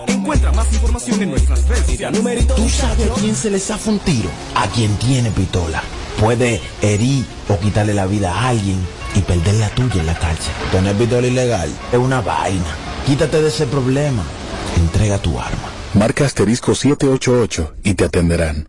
[SPEAKER 21] Encuentra más información en nuestras redes sociales. Numerito
[SPEAKER 20] ¿Tú sabes a quién se le zafa un tiro? A quien tiene pistola. Puede herir o quitarle la vida a alguien y perder la tuya en la calle. Tener pistola ilegal es una vaina. Quítate de ese problema. Entrega tu arma.
[SPEAKER 15] Marca asterisco 788 y te atenderán.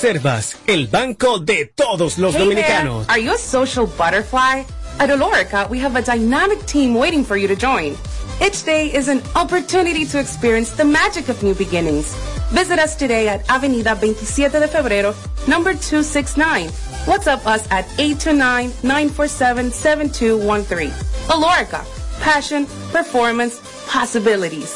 [SPEAKER 21] el banco de todos los
[SPEAKER 22] Hey
[SPEAKER 21] dominicanos.
[SPEAKER 22] There. Are you a social butterfly? At Olorica, we have a dynamic team waiting for you to join. Each day is an opportunity to experience the magic of new beginnings. Visit us today at Avenida 27 de Febrero, number 269. WhatsApp us at 829-947-7213. Olorica, passion, performance, possibilities.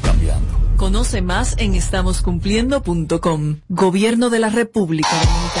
[SPEAKER 18] Conoce más en estamoscumpliendo.com. Gobierno de la República Dominicana.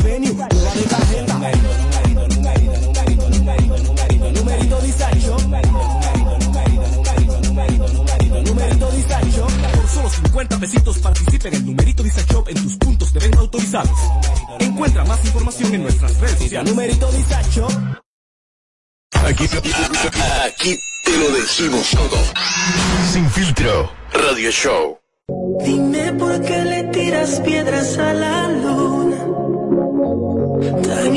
[SPEAKER 21] 50 pesitos participa en el numerito Disacho en tus puntos de venta autorizados. Encuentra más información en nuestras redes sociales. Numerito Disacho.
[SPEAKER 6] Aquí, aquí te lo decimos todo. Sin filtro. Radio Show.
[SPEAKER 13] Dime por qué le tiras piedras a la luna. Tan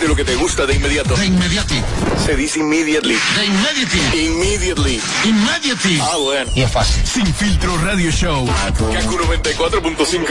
[SPEAKER 13] de
[SPEAKER 6] lo que te gusta de inmediato. De inmediati. Se dice immediately. De inmediati. Immediately. Immediately. Ah, bueno. Y es fácil. Sin filtro radio show. Kaku 94.5.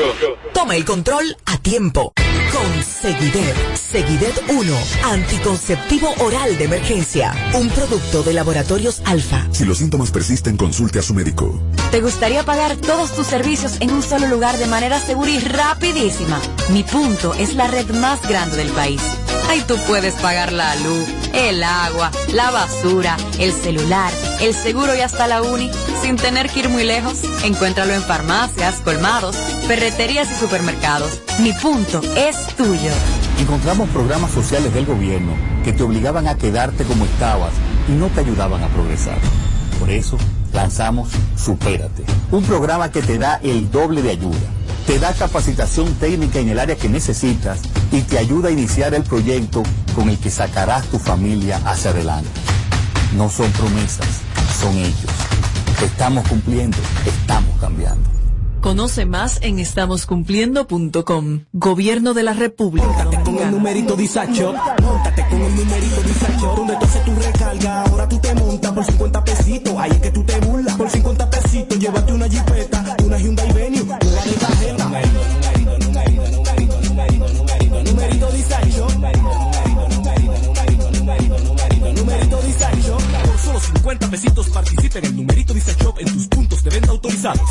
[SPEAKER 19] Toma el control a tiempo. Con Seguidet. Seguidet 1. Anticonceptivo oral de emergencia. Un producto de laboratorios alfa.
[SPEAKER 15] Si los síntomas persisten, consulte a su médico.
[SPEAKER 23] ¿Te gustaría pagar todos tus servicios en un solo lugar de manera segura y rapidísima? Mi punto es la red más grande del país. Ahí tú puedes pagar la luz, el agua, la basura, el celular, el seguro y hasta la uni sin tener que ir muy lejos. Encuéntralo en farmacias, colmados, ferreterías y supermercados. Mi punto es tuyo.
[SPEAKER 17] Encontramos programas sociales del gobierno que te obligaban a quedarte como estabas y no te ayudaban a progresar. Por eso lanzamos Supérate, un programa que te da el doble de ayuda. Te da capacitación técnica en el área que necesitas y te ayuda a iniciar el proyecto con el que sacarás tu familia hacia adelante. No son promesas, son hechos. Estamos cumpliendo, estamos cambiando.
[SPEAKER 18] Conoce más en estamoscumpliendo.com. Gobierno de la República.
[SPEAKER 16] Con el numerito Disacho, montate con el numerito Disacho, donde tú haces tu recarga, ahora tú te montas por 50 pesitos, ahí es que tú te 50 pesitos participa en el numerito Disacho en tus puntos de venta autorizados.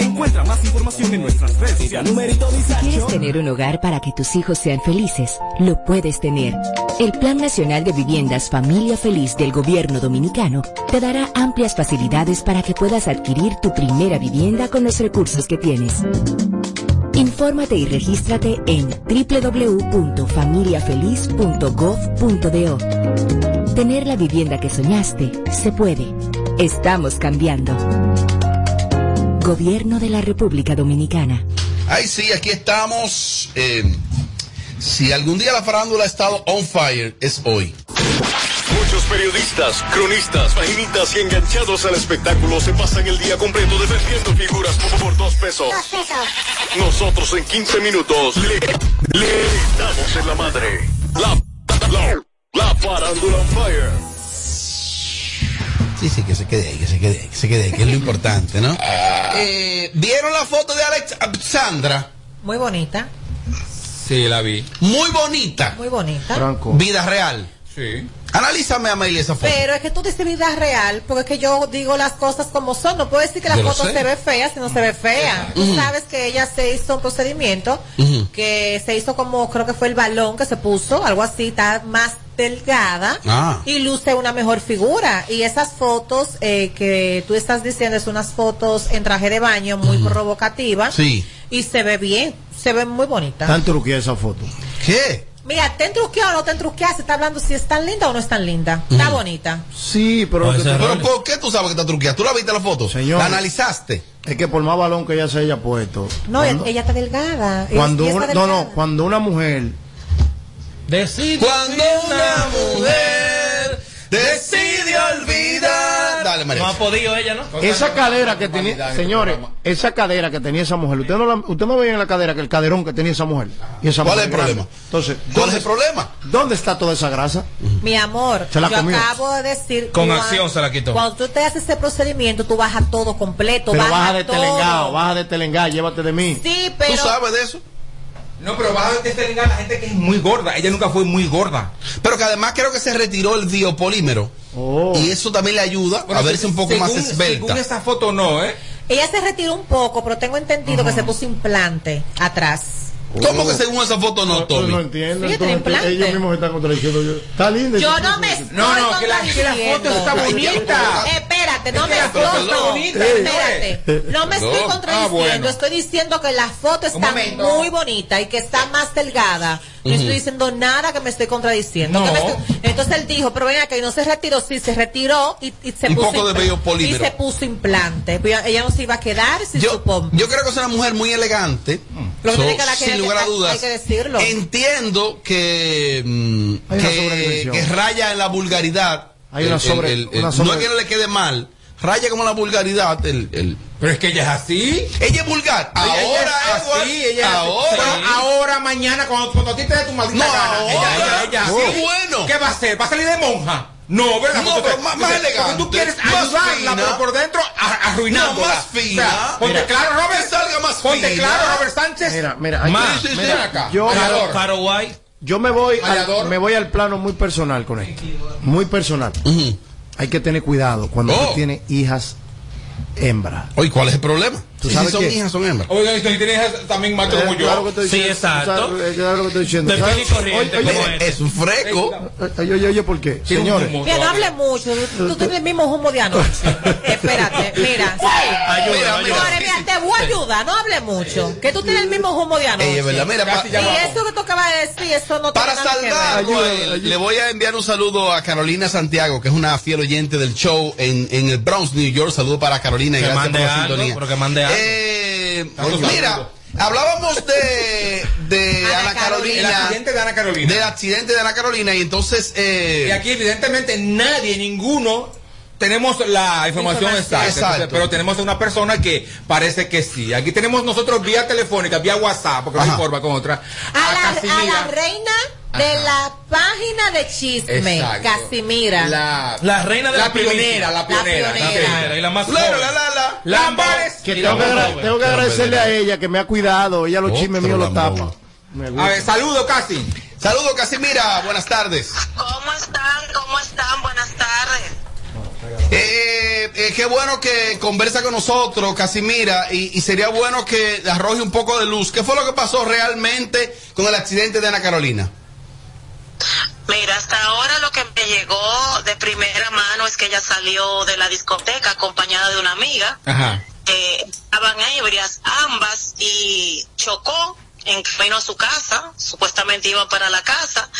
[SPEAKER 16] Encuentra más información en nuestras redes sociales. Numerito
[SPEAKER 24] Si quieres tener un hogar para que tus hijos sean felices, lo puedes tener. El Plan Nacional de Viviendas Familia Feliz del Gobierno Dominicano te dará amplias facilidades para que puedas adquirir tu primera vivienda con los recursos que tienes. Infórmate y regístrate en www.familiafeliz.gov.do. Tener la vivienda que soñaste se puede. Estamos cambiando. Gobierno de la República Dominicana.
[SPEAKER 3] Ay, sí, aquí estamos. Eh, si algún día la farándula ha estado on fire, es hoy.
[SPEAKER 6] Muchos periodistas, cronistas, vaginitas y enganchados al espectáculo se pasan el día completo defendiendo figuras por, por dos pesos. Nosotros en 15 minutos le, le damos en la madre. La, la, la farándula on fire.
[SPEAKER 3] Sí, sí, que se quede ahí, que se quede ahí, que se quede ahí, que es lo importante, ¿no? Eh, ¿Vieron la foto de Alexandra?
[SPEAKER 7] Muy bonita,
[SPEAKER 1] Sí, la vi.
[SPEAKER 3] Muy bonita.
[SPEAKER 7] muy bonita.
[SPEAKER 8] Franco.
[SPEAKER 3] Vida real.
[SPEAKER 1] Sí.
[SPEAKER 3] Analízame, Amelia, esa foto.
[SPEAKER 7] Pero es que tú dices vida real, porque es que yo digo las cosas como son. No puedo decir que la
[SPEAKER 3] Yo
[SPEAKER 7] foto se ve fea si no se ve fea. Tú
[SPEAKER 3] Ujú.
[SPEAKER 7] sabes que ella se hizo un procedimiento que se hizo como, creo que fue el balón que se puso, algo así, está más delgada
[SPEAKER 3] Ah.
[SPEAKER 7] y luce una mejor figura. Y esas fotos eh, que tú estás diciendo es unas fotos en traje de baño muy provocativas
[SPEAKER 8] Sí.
[SPEAKER 7] y se ve bien, se ve muy bonita.
[SPEAKER 8] Tan truqueada esa foto.
[SPEAKER 3] ¿Qué?
[SPEAKER 7] Mira, ¿te entruqueada o no te entruqueada? Se está hablando si es tan linda o no es tan linda. Está bonita.
[SPEAKER 8] Sí, pero.
[SPEAKER 3] Pero, ¿por qué tú sabes que está truqueada? ¿Tú la viste la foto?
[SPEAKER 8] Señor.
[SPEAKER 3] ¿La analizaste?
[SPEAKER 8] Es que por más balón que ella se haya puesto.
[SPEAKER 7] No,
[SPEAKER 8] cuando,
[SPEAKER 7] ella está delgada.
[SPEAKER 8] Cuando
[SPEAKER 7] ella
[SPEAKER 8] una,
[SPEAKER 7] está
[SPEAKER 8] no,
[SPEAKER 7] delgada.
[SPEAKER 8] no, cuando una mujer
[SPEAKER 5] Decide
[SPEAKER 3] Cuando una mujer decide olvidar. Dale, María.
[SPEAKER 5] No ha podido ella, ¿no?
[SPEAKER 8] esa cadera que tenía, señores, esa cadera que tenía esa mujer, usted no la, usted no veía en la cadera que el caderón que tenía esa mujer. Y esa
[SPEAKER 3] ¿Cuál
[SPEAKER 8] mujer
[SPEAKER 3] es el
[SPEAKER 8] grande.
[SPEAKER 3] problema?
[SPEAKER 8] Entonces,
[SPEAKER 3] ¿Cuál
[SPEAKER 8] ¿dónde-
[SPEAKER 3] es el problema?
[SPEAKER 8] ¿Dónde está toda esa grasa?
[SPEAKER 7] Mi amor,
[SPEAKER 8] Se la
[SPEAKER 7] yo
[SPEAKER 8] comió.
[SPEAKER 7] acabo de decir.
[SPEAKER 1] Con
[SPEAKER 7] cuan-
[SPEAKER 1] acción se la quitó.
[SPEAKER 7] Cuando tú te haces ese procedimiento, tú bajas todo completo.
[SPEAKER 8] Pero
[SPEAKER 7] baja
[SPEAKER 8] baja de
[SPEAKER 7] todo.
[SPEAKER 8] telengao, baja de telengao, llévate de mí.
[SPEAKER 7] Sí, pero.
[SPEAKER 3] ¿Tú sabes de eso?
[SPEAKER 1] No, pero vas a tener a la gente que es muy gorda. Ella nunca fue muy gorda.
[SPEAKER 3] Pero que además creo que se retiró el biopolímero. Y eso también le ayuda
[SPEAKER 1] Bueno,
[SPEAKER 3] a verse un poco
[SPEAKER 1] según-
[SPEAKER 3] más esbelta.
[SPEAKER 1] Según esa foto no, ¿eh?
[SPEAKER 7] Ella se retiró un poco, pero tengo entendido que se puso implante atrás.
[SPEAKER 3] ¿Cómo que según esa foto no, Tommy?
[SPEAKER 8] No entiendo. Ellos mismos están contradiciendo. yo- Está linda.
[SPEAKER 7] Yo no me estoy
[SPEAKER 1] No, no, que la- que la foto está
[SPEAKER 7] contradiciendo.
[SPEAKER 1] bonita.
[SPEAKER 7] Espérate, no me estoy. Espérate. No me estoy contradiciendo. Estoy diciendo que la foto está muy bonita y que está más delgada. No estoy diciendo nada que me estoy contradiciendo. Entonces él dijo, pero ven acá, y no se retiró. Sí, se retiró y, y se
[SPEAKER 3] Un
[SPEAKER 7] puso.
[SPEAKER 3] poco de.
[SPEAKER 7] Y se puso implante. Ella no se iba a quedar sin
[SPEAKER 3] Yo,
[SPEAKER 7] su pompa.
[SPEAKER 3] yo creo que es una mujer muy elegante.
[SPEAKER 7] Lo que
[SPEAKER 3] So,
[SPEAKER 7] tiene que la-
[SPEAKER 3] sin
[SPEAKER 7] que-
[SPEAKER 3] lugar a
[SPEAKER 7] hay-
[SPEAKER 3] dudas.
[SPEAKER 7] hay que decirlo.
[SPEAKER 3] Entiendo que, mm, que, raya en la vulgaridad.
[SPEAKER 8] Hay una
[SPEAKER 3] El-
[SPEAKER 8] sobre-
[SPEAKER 3] el- el-
[SPEAKER 8] una
[SPEAKER 3] No es que no le quede mal, raya como la vulgaridad. El, el-
[SPEAKER 1] Pero es que ella es así.
[SPEAKER 3] Ella es vulgar.
[SPEAKER 1] Ella-
[SPEAKER 3] ahora,
[SPEAKER 1] ella es
[SPEAKER 3] Edward,
[SPEAKER 1] así, ella es así.
[SPEAKER 3] ahora.
[SPEAKER 1] Pero ahora, mañana, cuando, cuando a ti te dé tu maldita
[SPEAKER 3] No,
[SPEAKER 1] gana,
[SPEAKER 3] ahora.
[SPEAKER 1] ella, ella, ella,
[SPEAKER 3] Oh.
[SPEAKER 1] sí.
[SPEAKER 3] Qué bueno.
[SPEAKER 1] ¿Qué va a hacer? ¿Va a salir de monja? No, ¿verdad?
[SPEAKER 3] No,
[SPEAKER 1] Porque
[SPEAKER 3] pero más- más
[SPEAKER 1] porque
[SPEAKER 3] elegante,
[SPEAKER 1] tú quieres
[SPEAKER 3] más
[SPEAKER 1] ayudarla,
[SPEAKER 3] fina.
[SPEAKER 1] pero por dentro arruinándola.
[SPEAKER 3] No, más fina.
[SPEAKER 1] O sea, ponte
[SPEAKER 3] Mira,
[SPEAKER 1] claro, Robert.
[SPEAKER 3] que salga más
[SPEAKER 1] Ponte
[SPEAKER 3] fina.
[SPEAKER 1] claro, Robert Sánchez.
[SPEAKER 8] Mira, mira, hay
[SPEAKER 5] Más,
[SPEAKER 8] que-
[SPEAKER 5] sí, sí.
[SPEAKER 8] mira,
[SPEAKER 1] acá.
[SPEAKER 8] yo,
[SPEAKER 5] White.
[SPEAKER 8] yo me voy al, me voy al plano muy personal con esto. Muy personal. Hay que tener cuidado cuando
[SPEAKER 3] Oh.
[SPEAKER 8] tú tienes hijas hembras.
[SPEAKER 3] Oye, ¿cuál es el problema?
[SPEAKER 8] ¿Tú
[SPEAKER 3] Si
[SPEAKER 8] sabes
[SPEAKER 3] son
[SPEAKER 8] qué?
[SPEAKER 3] hijas, son hembras.
[SPEAKER 1] Oiga, y tienes hijas también macho como
[SPEAKER 8] Eh,
[SPEAKER 1] yo.
[SPEAKER 8] claro que estoy
[SPEAKER 5] Sí,
[SPEAKER 8] diciendo,
[SPEAKER 5] exacto.
[SPEAKER 8] sabes, eh, claro que estoy diciendo. Oye,
[SPEAKER 5] como
[SPEAKER 8] oye,
[SPEAKER 5] es.
[SPEAKER 3] Es un freco.
[SPEAKER 8] oye, oye, oye, ¿por qué?
[SPEAKER 1] Un
[SPEAKER 8] Señores.
[SPEAKER 7] Que no hable mucho. Tú tienes el mismo humo de anoche. Espérate, mira. Sí.
[SPEAKER 5] Ayuda,
[SPEAKER 3] Mira,
[SPEAKER 5] ayuda.
[SPEAKER 3] mira.
[SPEAKER 7] Te voy a ayudar, no hable mucho. Que tú tienes el mismo humo de anoche.
[SPEAKER 3] Ey, es verdad, mira,
[SPEAKER 1] Casi
[SPEAKER 7] y eso que tú acabas de decir, eso no
[SPEAKER 3] Para
[SPEAKER 7] tiene nada que ver.
[SPEAKER 3] saldarlo,
[SPEAKER 8] Ayuda,
[SPEAKER 3] a él,
[SPEAKER 8] ayuda.
[SPEAKER 3] le voy a enviar un saludo a Carolina Santiago, que es una fiel oyente del show en, en el Bronx, New York. Saludo para Carolina y
[SPEAKER 5] Que
[SPEAKER 3] gracias
[SPEAKER 5] mande
[SPEAKER 3] por la sintonía.
[SPEAKER 5] pero que mande algo.
[SPEAKER 3] Eh,
[SPEAKER 1] Saludos,
[SPEAKER 3] mira, hablábamos de, de
[SPEAKER 7] Ana
[SPEAKER 3] Ana,
[SPEAKER 1] El
[SPEAKER 3] Carolina.
[SPEAKER 1] accidente de Ana Carolina.
[SPEAKER 3] Del accidente de Ana Carolina y entonces... eh,
[SPEAKER 1] Y aquí, evidentemente, nadie, ninguno. Tenemos la información
[SPEAKER 7] Información.
[SPEAKER 1] exacta, entonces, pero tenemos a una persona que parece que sí. Aquí tenemos nosotros vía telefónica, vía WhatsApp, porque no
[SPEAKER 3] Ajá.
[SPEAKER 1] informa con otra.
[SPEAKER 7] A la, a la reina de
[SPEAKER 1] Ajá.
[SPEAKER 7] la página de chisme,
[SPEAKER 1] Exacto.
[SPEAKER 7] Casimira.
[SPEAKER 1] La,
[SPEAKER 5] La reina de la
[SPEAKER 1] pionera, la pionera.
[SPEAKER 7] La pionera.
[SPEAKER 1] sí.
[SPEAKER 5] Primera y la más
[SPEAKER 3] la,
[SPEAKER 5] joven.
[SPEAKER 3] la, la, la.
[SPEAKER 8] Que tengo
[SPEAKER 5] la
[SPEAKER 8] que, tengo agradecerle a ella que me ha cuidado. Ella los
[SPEAKER 3] Otro
[SPEAKER 8] chismes míos los tapa.
[SPEAKER 1] A ver, saludo casi.
[SPEAKER 3] Saludos, Casimira. Buenas tardes.
[SPEAKER 25] ¿Cómo están? ¿Cómo están? Buenas tardes.
[SPEAKER 3] Eh, eh, qué bueno que conversa con nosotros, Casimira, y, y sería bueno que arroje un poco de luz. ¿Qué fue lo que pasó realmente con el accidente de Ana Carolina?
[SPEAKER 25] Mira, hasta ahora lo que me llegó de primera mano es que ella salió de la discoteca acompañada de una amiga.
[SPEAKER 1] Ajá.
[SPEAKER 25] Eh, estaban ebrias ambas y chocó en camino a su casa, supuestamente iba para la casa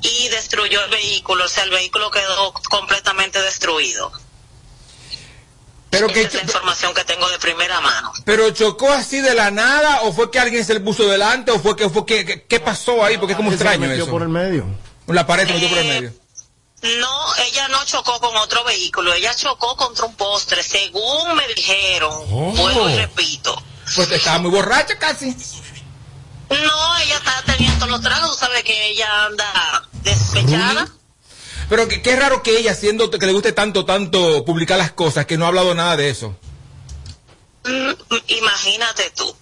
[SPEAKER 25] y destruyó el vehículo, o sea, el vehículo quedó completamente destruido.
[SPEAKER 1] Pero
[SPEAKER 25] Esa
[SPEAKER 1] que
[SPEAKER 25] es la información que tengo de primera mano.
[SPEAKER 1] pero chocó así de la nada o fue que alguien se le puso delante o fue que fue que que- qué pasó ahí porque es como
[SPEAKER 8] se
[SPEAKER 1] extraño
[SPEAKER 8] metió
[SPEAKER 1] eso.
[SPEAKER 8] por el medio.
[SPEAKER 1] La pared por el
[SPEAKER 25] Eh,
[SPEAKER 1] medio.
[SPEAKER 25] No, ella no chocó con otro vehículo, ella chocó contra un postre, según me dijeron.
[SPEAKER 1] Oh.
[SPEAKER 25] Vuelvo y repito.
[SPEAKER 1] Pues estaba muy borracha casi.
[SPEAKER 25] No, ella está teniendo los tragos, tú sabes que ella anda despechada.
[SPEAKER 1] Pero que- qué raro que ella, siendo que le guste tanto, tanto publicar las cosas, que no ha hablado nada de eso.
[SPEAKER 25] Mm, Imagínate tú.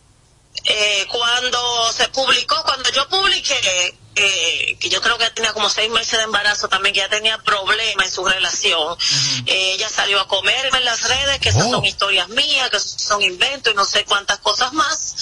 [SPEAKER 25] Eh, cuando se publicó, cuando yo publiqué, eh, que yo creo que tenía como seis meses de embarazo también, que ya tenía problemas en su relación, eh, ella salió a comerme en las redes, que esas
[SPEAKER 3] Oh.
[SPEAKER 25] son historias mías, que son inventos y no sé cuántas cosas más.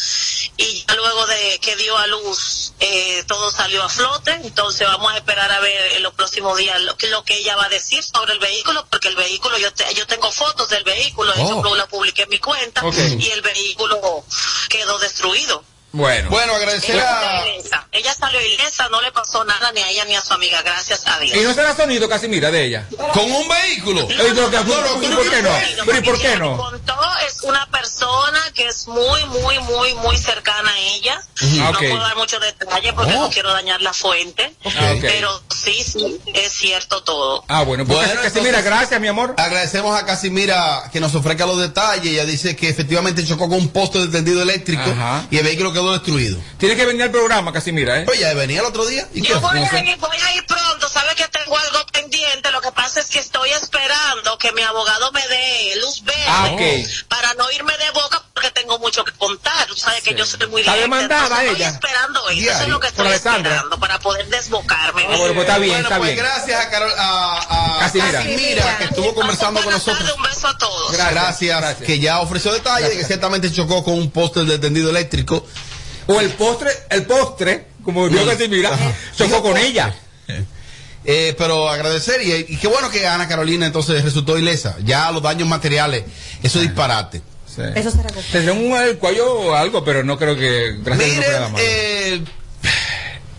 [SPEAKER 25] Y ya luego de que dio a luz, eh, todo salió a flote. Entonces vamos a esperar a ver en los próximos días lo que, lo que ella va a decir sobre el vehículo, porque el vehículo, yo, te- yo tengo fotos del vehículo, eso
[SPEAKER 3] Oh.
[SPEAKER 25] lo publiqué en mi cuenta, y el vehículo quedó destruido.
[SPEAKER 1] Bueno.
[SPEAKER 3] Bueno, agradecer
[SPEAKER 25] Ella,
[SPEAKER 3] a...
[SPEAKER 25] salió ilesa. Ella salió ilesa, no le pasó nada ni a ella ni a su amiga, gracias a Dios.
[SPEAKER 1] Y no será sonido casi mira de ella.
[SPEAKER 3] Con un vehículo.
[SPEAKER 1] Ey, pero que-
[SPEAKER 3] No, no,
[SPEAKER 1] ¿y
[SPEAKER 3] tú
[SPEAKER 1] por qué no?
[SPEAKER 25] Bueno,
[SPEAKER 1] Pero ¿y por qué no?
[SPEAKER 25] contó, es una persona que es muy, muy, muy, muy cercana a ella. No puedo dar muchos detalles porque
[SPEAKER 3] Oh.
[SPEAKER 25] no quiero dañar la fuente.
[SPEAKER 1] Ah.
[SPEAKER 25] Pero sí, sí, es cierto todo.
[SPEAKER 1] Ah, bueno, pues
[SPEAKER 3] Bueno,
[SPEAKER 1] casi mira,
[SPEAKER 3] entonces-
[SPEAKER 1] gracias, mi amor.
[SPEAKER 3] Agradecemos a Casimira que nos ofrezca los detalles. Ella dice que efectivamente chocó con un poste de tendido eléctrico
[SPEAKER 1] Ajá.
[SPEAKER 3] y el vehículo quedó destruido.
[SPEAKER 1] Tiene que venir al programa, casi mira, ¿eh?
[SPEAKER 3] Oye, ya venía el otro día. ¿Y qué?
[SPEAKER 25] Yo voy, a ir, voy a ir pronto, sabes que tengo algo pendiente, lo que pasa es que estoy esperando que mi abogado me dé luz verde
[SPEAKER 1] Ah,
[SPEAKER 25] para no irme de boca porque tengo mucho que contar, tú sabes que yo soy muy
[SPEAKER 1] Está demandada
[SPEAKER 25] entonces
[SPEAKER 1] ella.
[SPEAKER 25] Estoy esperando eso, eso es lo que
[SPEAKER 1] Por
[SPEAKER 25] estoy esperando para poder desbocarme.
[SPEAKER 1] Ah, bueno, pues está bien,
[SPEAKER 3] bueno,
[SPEAKER 1] está
[SPEAKER 3] pues
[SPEAKER 1] bien.
[SPEAKER 3] gracias a, Carol, a, a
[SPEAKER 1] Casimira.
[SPEAKER 3] Casimira, que estuvo conversando con nosotros.
[SPEAKER 25] un beso a todos.
[SPEAKER 1] Gracias,
[SPEAKER 3] Gracias,
[SPEAKER 1] gracias.
[SPEAKER 3] que ya ofreció detalles de que ciertamente chocó con un poste de tendido eléctrico.
[SPEAKER 1] O el postre, el postre, como dijo casi mira, chocó con ella.
[SPEAKER 3] Eh, pero agradecer y, y qué bueno que Ana Carolina entonces resultó ilesa. Ya los daños materiales, eso es disparate.
[SPEAKER 1] Sí.
[SPEAKER 7] Eso se recupera.
[SPEAKER 1] Tendrá un el cuello o algo, pero no creo que. Gracias a Dios no fue nada
[SPEAKER 3] Miren,
[SPEAKER 1] malo.
[SPEAKER 3] eh,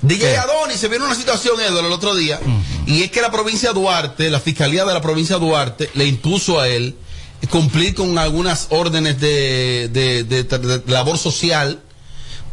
[SPEAKER 3] DJ
[SPEAKER 1] ¿Qué?
[SPEAKER 3] Adonis se vio una situación, Edward, el otro día, y es que la provincia de Duarte, la fiscalía de la provincia de Duarte, le impuso a él cumplir con algunas órdenes de, de- de- de labor social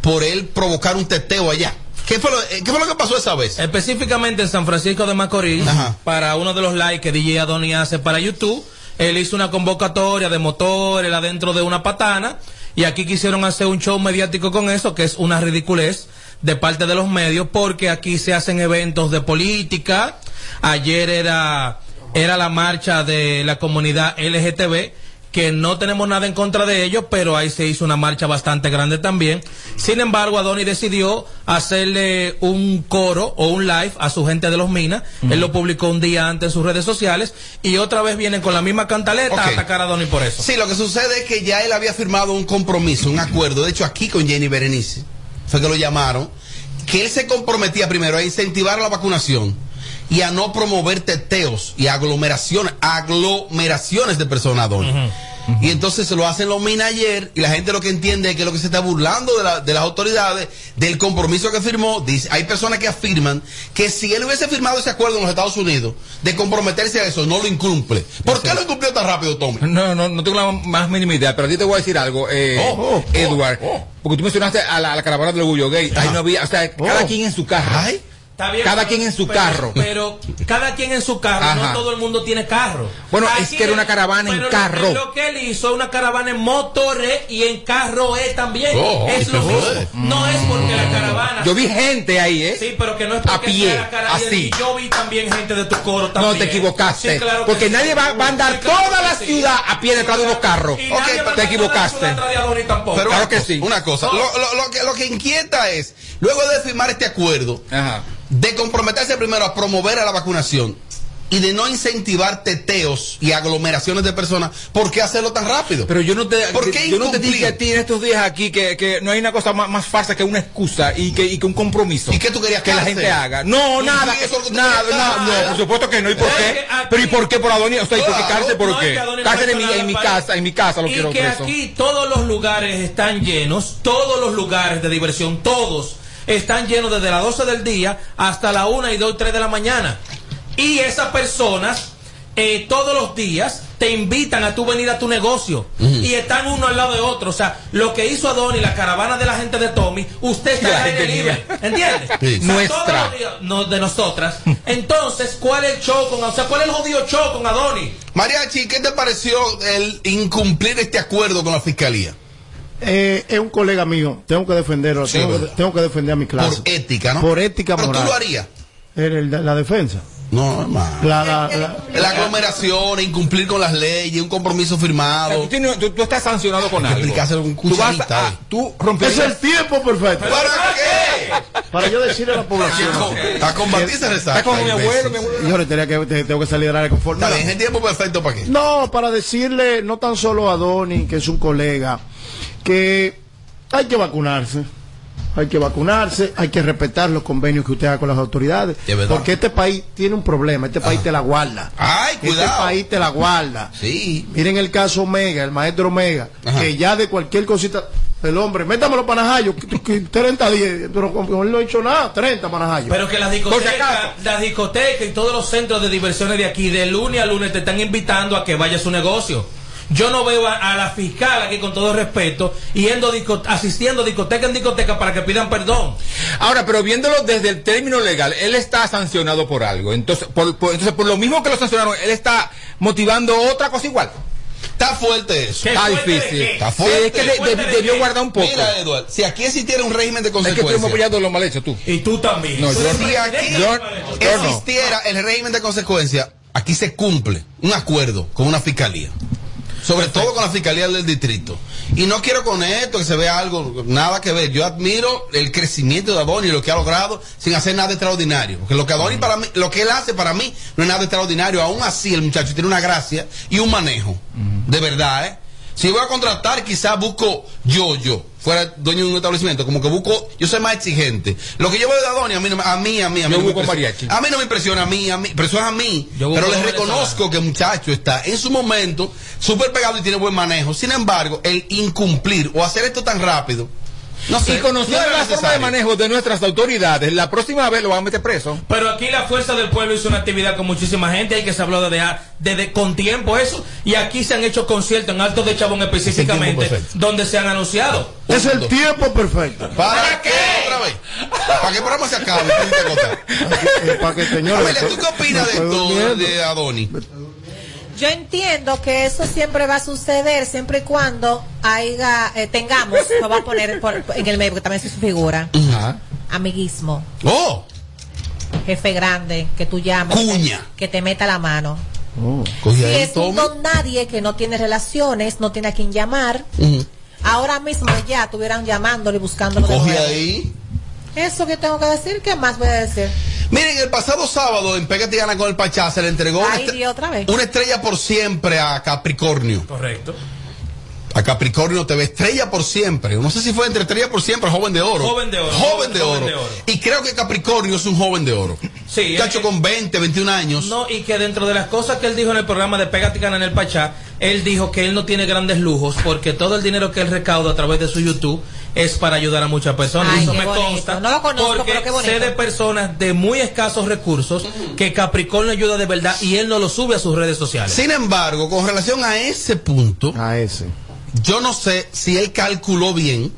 [SPEAKER 3] por él provocar un teteo allá. ¿Qué fue, lo, eh, ¿Qué fue lo que pasó esa vez?
[SPEAKER 5] Específicamente en San Francisco de Macorís,
[SPEAKER 3] Ajá.
[SPEAKER 5] para uno de los likes que DJ Adoni hace para YouTube, él hizo una convocatoria de motores adentro de una patana y aquí quisieron hacer un show mediático con eso, que es una ridiculez de parte de los medios, porque aquí se hacen eventos de política. Ayer era, era la marcha de la comunidad LGTB que no tenemos nada en contra de ellos, pero ahí se hizo una marcha bastante grande también. Sin embargo, Adoni decidió hacerle un coro o un live a su gente de los Minas. Él lo publicó un día antes en sus redes sociales y otra vez vienen con la misma cantaleta a atacar a Adoni por eso.
[SPEAKER 3] Sí, lo que sucede es que ya él había firmado un compromiso, un acuerdo, de hecho aquí con Jenny Berenice, fue que lo llamaron, que él se comprometía primero a incentivar la vacunación y a no promover teteos y aglomeraciones, aglomeraciones de personas, Don. Y entonces se lo hacen los ayer y la gente lo que entiende es que lo que se está burlando de, la- de las autoridades, del compromiso que firmó, dice, hay personas que afirman que si él hubiese firmado ese acuerdo en los Estados Unidos de comprometerse a eso, no lo incumple. ¿Por qué lo incumplió tan rápido, Tommy?
[SPEAKER 1] No, no, no tengo la más mínima idea, pero a ti te voy a decir algo, eh,
[SPEAKER 3] Oh,
[SPEAKER 1] Edward. Porque tú mencionaste a la, a la caravana del orgullo gay. Ahí no había, o sea, cada
[SPEAKER 3] Oh.
[SPEAKER 1] quien en su.
[SPEAKER 5] Está bien,
[SPEAKER 1] cada
[SPEAKER 5] pero-
[SPEAKER 1] quien en su
[SPEAKER 5] pero-
[SPEAKER 1] carro.
[SPEAKER 5] Pero cada quien en su carro,
[SPEAKER 1] Ajá.
[SPEAKER 5] no todo el mundo tiene carro.
[SPEAKER 1] Bueno, es que era una caravana en
[SPEAKER 5] pero lo
[SPEAKER 1] carro.
[SPEAKER 5] que- Lo, que él hizo es una caravana en motores y en carro E también.
[SPEAKER 1] Oh,
[SPEAKER 5] es lo
[SPEAKER 1] se
[SPEAKER 5] mismo. No es porque la caravana.
[SPEAKER 1] Yo vi gente ahí, ¿eh?
[SPEAKER 5] Sí, pero que no es porque
[SPEAKER 1] A pie,
[SPEAKER 5] sea la cara-
[SPEAKER 1] así.
[SPEAKER 5] Y yo vi también gente de tu coro también.
[SPEAKER 1] No te equivocaste.
[SPEAKER 5] Sí, claro que
[SPEAKER 1] porque
[SPEAKER 5] sí.
[SPEAKER 1] nadie va, va a andar
[SPEAKER 5] Sí, claro
[SPEAKER 1] toda la
[SPEAKER 5] sí.
[SPEAKER 1] ciudad a pie detrás de unos carros.
[SPEAKER 5] Y
[SPEAKER 1] Ok,
[SPEAKER 5] nadie va
[SPEAKER 1] te equivocaste.
[SPEAKER 5] de tampoco.
[SPEAKER 3] Pero
[SPEAKER 1] Claro que sí.
[SPEAKER 3] Una cosa,
[SPEAKER 5] No.
[SPEAKER 3] lo, lo- lo que, lo que inquieta es, luego de firmar este acuerdo, de comprometerse primero a promover a la vacunación y de no incentivar teteos y aglomeraciones de personas, ¿por qué hacerlo tan rápido?
[SPEAKER 1] Pero yo no te,
[SPEAKER 3] ¿Por qué
[SPEAKER 1] yo no te dije a ti en estos días aquí que, que no hay una cosa más, más falsa que una excusa y que, y que un compromiso.
[SPEAKER 3] ¿Y qué tú querías
[SPEAKER 1] que la gente haga? No,
[SPEAKER 3] ¿Y
[SPEAKER 1] nada,
[SPEAKER 3] eso tú
[SPEAKER 1] nada, no, por supuesto que no. ¿Y por
[SPEAKER 5] Es
[SPEAKER 1] qué? Pero ¿y por qué por Adonia? O sea, ¿y por qué cárcel? ¿Por
[SPEAKER 5] No,
[SPEAKER 1] qué? Cárcel en mi, en mi casa, en mi casa lo
[SPEAKER 5] y
[SPEAKER 1] quiero
[SPEAKER 5] que
[SPEAKER 1] preso.
[SPEAKER 5] aquí todos los lugares están llenos, todos los lugares de diversión, todos están llenos desde las 12 del día hasta la 1 y 2 y 3 de la mañana. Y esas personas eh, todos los días te invitan a tú venir a tu negocio y están uno al lado de otro. O sea, lo que hizo Adoni, la caravana de la gente de Tommy, usted está
[SPEAKER 1] La
[SPEAKER 5] en el libre. ¿Entiendes?
[SPEAKER 1] Sí.
[SPEAKER 5] O sea,
[SPEAKER 1] Nuestra.
[SPEAKER 5] todos los días- no, de nosotras. Entonces, ¿cuál es el show con O sea, ¿cuál es el jodido show con Adoni?
[SPEAKER 3] Mariachi, ¿qué te pareció el incumplir este acuerdo con la fiscalía?
[SPEAKER 8] Eh, es un colega mío, tengo que defenderlo,
[SPEAKER 3] Sí,
[SPEAKER 8] tengo, que,
[SPEAKER 3] ¿verdad?
[SPEAKER 8] tengo que defender a mi clase.
[SPEAKER 3] Por ética, ¿no?
[SPEAKER 8] Por ética
[SPEAKER 3] Pero
[SPEAKER 8] moral.
[SPEAKER 3] tú lo harías.
[SPEAKER 8] En el- la defensa.
[SPEAKER 3] No, hermano.
[SPEAKER 8] La, la, la-
[SPEAKER 3] La aglomeración, incumplir con las leyes, un compromiso firmado.
[SPEAKER 1] Tú, tienes- tú- tú estás sancionado con algo.
[SPEAKER 3] con
[SPEAKER 1] Tú vas a,
[SPEAKER 3] eh.
[SPEAKER 1] tú
[SPEAKER 8] es el tiempo perfecto.
[SPEAKER 3] ¿Para qué?
[SPEAKER 8] Para yo decirle a la población.
[SPEAKER 3] A combatir esa resaca.
[SPEAKER 1] Está como mi abuelo, mi abuelo.
[SPEAKER 8] Señores, tenía que, te- tengo que salir de la área
[SPEAKER 3] bien, es el tiempo perfecto para qué.
[SPEAKER 8] No, para decirle, no tan solo a Donny, que es un colega, que hay que vacunarse. Hay que vacunarse, hay que respetar los convenios que usted haga con las autoridades. Porque este país tiene un problema, este país te la guarda.
[SPEAKER 3] Ay,
[SPEAKER 8] Este
[SPEAKER 3] cuidado.
[SPEAKER 8] país te la guarda.
[SPEAKER 3] Sí.
[SPEAKER 8] Miren el caso Omega, el maestro Omega,
[SPEAKER 3] Ajá.
[SPEAKER 8] que ya de cualquier cosita, el hombre, métamelo panajayos, que- que 30 días, pero con- él no ha hecho nada, 30 panajayos.
[SPEAKER 5] Pero que las discotecas, las discotecas y todos los centros de diversiones de aquí, de lunes a lunes, te están invitando a que vaya a su negocio. Yo no veo a, a la fiscal aquí con todo respeto yendo disco- asistiendo discoteca en discoteca para que pidan perdón.
[SPEAKER 1] Ahora, pero viéndolo desde el término legal, él está sancionado por algo. Entonces, por, por- entonces, por lo mismo que lo sancionaron, él está motivando otra cosa igual.
[SPEAKER 3] Está fuerte eso.
[SPEAKER 5] ¿Qué
[SPEAKER 1] Está difícil.
[SPEAKER 3] Está
[SPEAKER 1] Sí,
[SPEAKER 3] fuerte.
[SPEAKER 1] es que de-
[SPEAKER 5] ¿Fuerte
[SPEAKER 1] de-
[SPEAKER 5] de
[SPEAKER 1] debió guardar un poco.
[SPEAKER 3] Mira, Eduardo, si aquí existiera un régimen de
[SPEAKER 1] es que tú hemos
[SPEAKER 3] consecuencias.
[SPEAKER 1] apoyado lo mal hecho, tú.
[SPEAKER 5] Y tú también.
[SPEAKER 1] No, yo-
[SPEAKER 3] Si aquí
[SPEAKER 1] Yo- yo no.
[SPEAKER 3] existiera el régimen de consecuencias, aquí se cumple un acuerdo con una fiscalía. Sobre todo con la fiscalía del distrito. Y no quiero con esto que se vea algo, nada que ver. Yo admiro el crecimiento de Adoni y lo que ha logrado sin hacer nada extraordinario. Porque lo que Adoni para mí, lo que él hace para mí no es nada extraordinario. Aún así el muchacho tiene una gracia y un manejo. De verdad, ¿eh? Si voy a contratar, quizás busco yo, yo, fuera dueño de un establecimiento, como que busco, yo soy más exigente. Lo que yo veo de Adoni, a mí, me- a mí, a mí, a mí,
[SPEAKER 1] Yo
[SPEAKER 3] no me
[SPEAKER 1] busco mariachi.
[SPEAKER 3] A mí no me impresiona, a mí, a mí, pero eso es a mí.
[SPEAKER 5] Yo
[SPEAKER 3] Pero le
[SPEAKER 5] venezolano.
[SPEAKER 3] reconozco que el muchacho está en su momento súper pegado y tiene buen manejo. Sin embargo, el incumplir o hacer esto tan rápido, no sé.
[SPEAKER 1] Y conociendo
[SPEAKER 3] no
[SPEAKER 1] la forma de
[SPEAKER 3] necesario.
[SPEAKER 1] manejo de nuestras autoridades, la próxima vez lo van a meter preso.
[SPEAKER 5] Pero aquí la Fuerza del Pueblo hizo una actividad con muchísima gente, hay que se habló desde, desde con tiempo eso, y aquí se han hecho conciertos en Altos de Chabón específicamente, donde se han anunciado.
[SPEAKER 8] es el tiempo perfecto.
[SPEAKER 3] ¿Para qué? Otra vez. ¿Para qué el programa se acabe? Cosas.
[SPEAKER 8] Eh, para que señores.
[SPEAKER 3] Amelia, ¿tú qué opinas de esto de Adoni?
[SPEAKER 7] Yo entiendo que eso siempre va a suceder siempre y cuando haya, eh, tengamos, lo voy a poner por- en el medio, porque también es su figura, amiguismo,
[SPEAKER 3] Oh,
[SPEAKER 7] jefe grande, que tú llames,
[SPEAKER 3] Cuña.
[SPEAKER 7] que te meta la mano.
[SPEAKER 3] cogí
[SPEAKER 7] Si
[SPEAKER 3] ahí,
[SPEAKER 7] es un
[SPEAKER 3] Tommy.
[SPEAKER 7] don nadie que no tiene relaciones, no tiene a quien llamar,
[SPEAKER 3] Ujú.
[SPEAKER 7] ahora mismo ya estuvieran llamándole y buscándolo. de
[SPEAKER 3] Cogí
[SPEAKER 7] nuevo.
[SPEAKER 3] ahí.
[SPEAKER 7] Eso que tengo que decir, ¿qué más voy a decir?
[SPEAKER 3] Miren, el pasado sábado en Pégate y Gana con el Pachá se le entregó una,
[SPEAKER 7] otra vez.
[SPEAKER 3] una estrella por siempre a Capricornio.
[SPEAKER 5] Correcto.
[SPEAKER 3] A Capricornio TV, estrella por siempre. No sé si fue entre estrella por siempre o joven de oro.
[SPEAKER 5] Joven de oro,
[SPEAKER 3] Joven de
[SPEAKER 5] joven
[SPEAKER 3] oro.
[SPEAKER 5] de oro.
[SPEAKER 3] Y creo que Capricornio es un joven de oro.
[SPEAKER 5] Sí,
[SPEAKER 3] Cacho
[SPEAKER 5] es-
[SPEAKER 3] con 20, 21 años.
[SPEAKER 5] No, y que dentro de las cosas que él dijo en el programa de Pégate y Gana en el Pachá, él dijo que él no tiene grandes lujos porque todo el dinero que él recauda a través de su YouTube es para ayudar a muchas personas.
[SPEAKER 7] Ay,
[SPEAKER 5] Eso
[SPEAKER 7] qué
[SPEAKER 5] me
[SPEAKER 7] bonito.
[SPEAKER 5] consta.
[SPEAKER 7] No lo conozco,
[SPEAKER 5] porque
[SPEAKER 7] pero qué bonito.
[SPEAKER 5] sé de personas de muy escasos recursos que Capricornio ayuda de verdad y él no lo sube a sus redes sociales.
[SPEAKER 3] Sin embargo, con relación a ese punto,
[SPEAKER 8] a ese,
[SPEAKER 3] yo no sé si él calculó bien,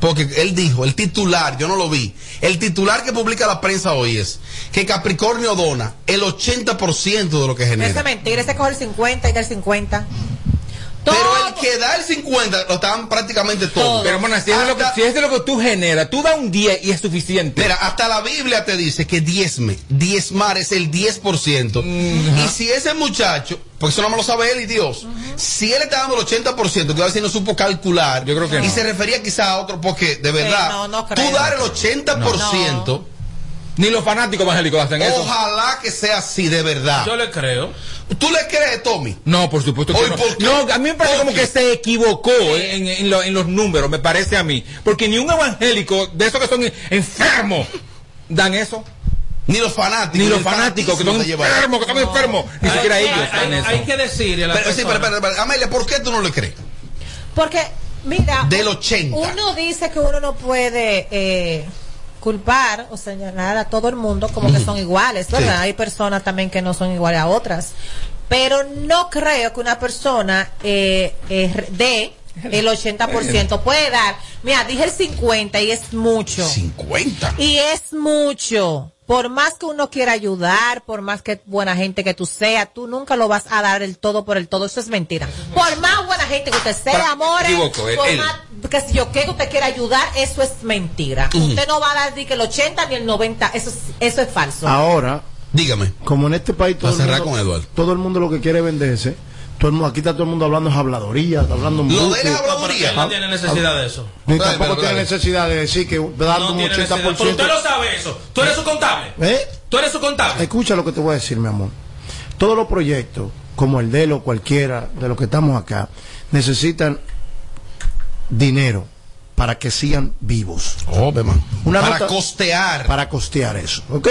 [SPEAKER 3] porque él dijo, el titular, yo no lo vi, el titular que publica la prensa hoy es que Capricornio dona el 80% de lo que
[SPEAKER 7] Esa
[SPEAKER 3] genera.
[SPEAKER 7] es mentira, ese coge el 50 y del 50.
[SPEAKER 3] Pero el que da el 50 lo estaban prácticamente todos.
[SPEAKER 1] Pero, hermana, si, es de lo que, si es de lo que tú generas, tú das un 10 y es suficiente.
[SPEAKER 3] Mira, hasta la Biblia te dice que diezme, diezmar es el 10%. Y si ese muchacho, porque eso no me lo sabe él y Dios, si él está dando el 80%, que a si no supo calcular, yo creo
[SPEAKER 1] que
[SPEAKER 3] y
[SPEAKER 1] no.
[SPEAKER 3] se refería quizá a otro, porque de verdad,
[SPEAKER 7] no, no
[SPEAKER 3] tú dar el 80%,
[SPEAKER 1] Ni los fanáticos evangélicos hacen eso.
[SPEAKER 3] ojalá que sea así de verdad.
[SPEAKER 5] Yo le creo.
[SPEAKER 3] ¿Tú le crees, Tommy?
[SPEAKER 1] No, por supuesto que no.
[SPEAKER 3] ¿por qué?
[SPEAKER 1] No, a mí me parece
[SPEAKER 3] ¿Por
[SPEAKER 1] como que se equivocó en, en lo- en los números, me parece a mí. Porque ni un evangélico, de esos que son enfermos, dan eso.
[SPEAKER 3] Ni los fanáticos.
[SPEAKER 1] Ni los fanáticos que son enfermos, que son enfermos. Ni siquiera
[SPEAKER 5] Hay-
[SPEAKER 1] ellos
[SPEAKER 5] hay-
[SPEAKER 1] dan eso.
[SPEAKER 5] hay que decirle a la
[SPEAKER 3] Pero, sí, pero, pero, Amelia, ¿por qué tú no le crees?
[SPEAKER 7] Porque, mira,
[SPEAKER 3] Del 80.
[SPEAKER 7] uno dice que uno no puede eh, culpar o señalar a todo el mundo como que son iguales, ¿verdad?
[SPEAKER 3] Sí.
[SPEAKER 7] Hay personas también que no son iguales a otras. Pero no creo que una persona eh, eh, dé el 80%. Puede dar, mira, dije el 50 y es mucho.
[SPEAKER 3] 50.
[SPEAKER 7] Y es mucho. Por más que uno quiera ayudar, por más que buena gente que tú seas, tú nunca lo vas a dar el todo por el todo. Eso es mentira. Por más buena gente que usted sea,
[SPEAKER 1] Para-
[SPEAKER 7] amores,
[SPEAKER 1] equivoco, él-
[SPEAKER 7] por
[SPEAKER 1] él.
[SPEAKER 7] más que si yo que usted quiera ayudar, eso es mentira. Usted no va a dar ni que el 80 ni el 90. Eso es, eso es falso.
[SPEAKER 8] Ahora,
[SPEAKER 3] dígame,
[SPEAKER 8] como en este país todo,
[SPEAKER 3] Para
[SPEAKER 8] el
[SPEAKER 3] cerrar
[SPEAKER 8] mundo,
[SPEAKER 3] con Eduardo.
[SPEAKER 8] todo el mundo lo que quiere es venderse, todo el mundo, aquí está todo el mundo hablando habladoría, hablando
[SPEAKER 3] Lo de
[SPEAKER 8] embuste.
[SPEAKER 3] la
[SPEAKER 5] No, pero
[SPEAKER 3] habladuría.
[SPEAKER 5] él no tiene necesidad de eso.
[SPEAKER 8] Ni tampoco tiene necesidad de decir que dando
[SPEAKER 5] No
[SPEAKER 8] un
[SPEAKER 5] tiene necesidad.
[SPEAKER 8] 80%.
[SPEAKER 5] Pero usted lo sabe eso. Tú eres su contable.
[SPEAKER 8] ¿Eh?
[SPEAKER 5] Tú eres su contable.
[SPEAKER 8] Escucha lo que te voy a decir, mi amor. Todos los proyectos, como el de él o cualquiera de los que estamos acá, necesitan dinero para que sigan vivos.
[SPEAKER 3] Oh, Para
[SPEAKER 8] nota-
[SPEAKER 3] costear.
[SPEAKER 8] Para costear eso. ¿Ok?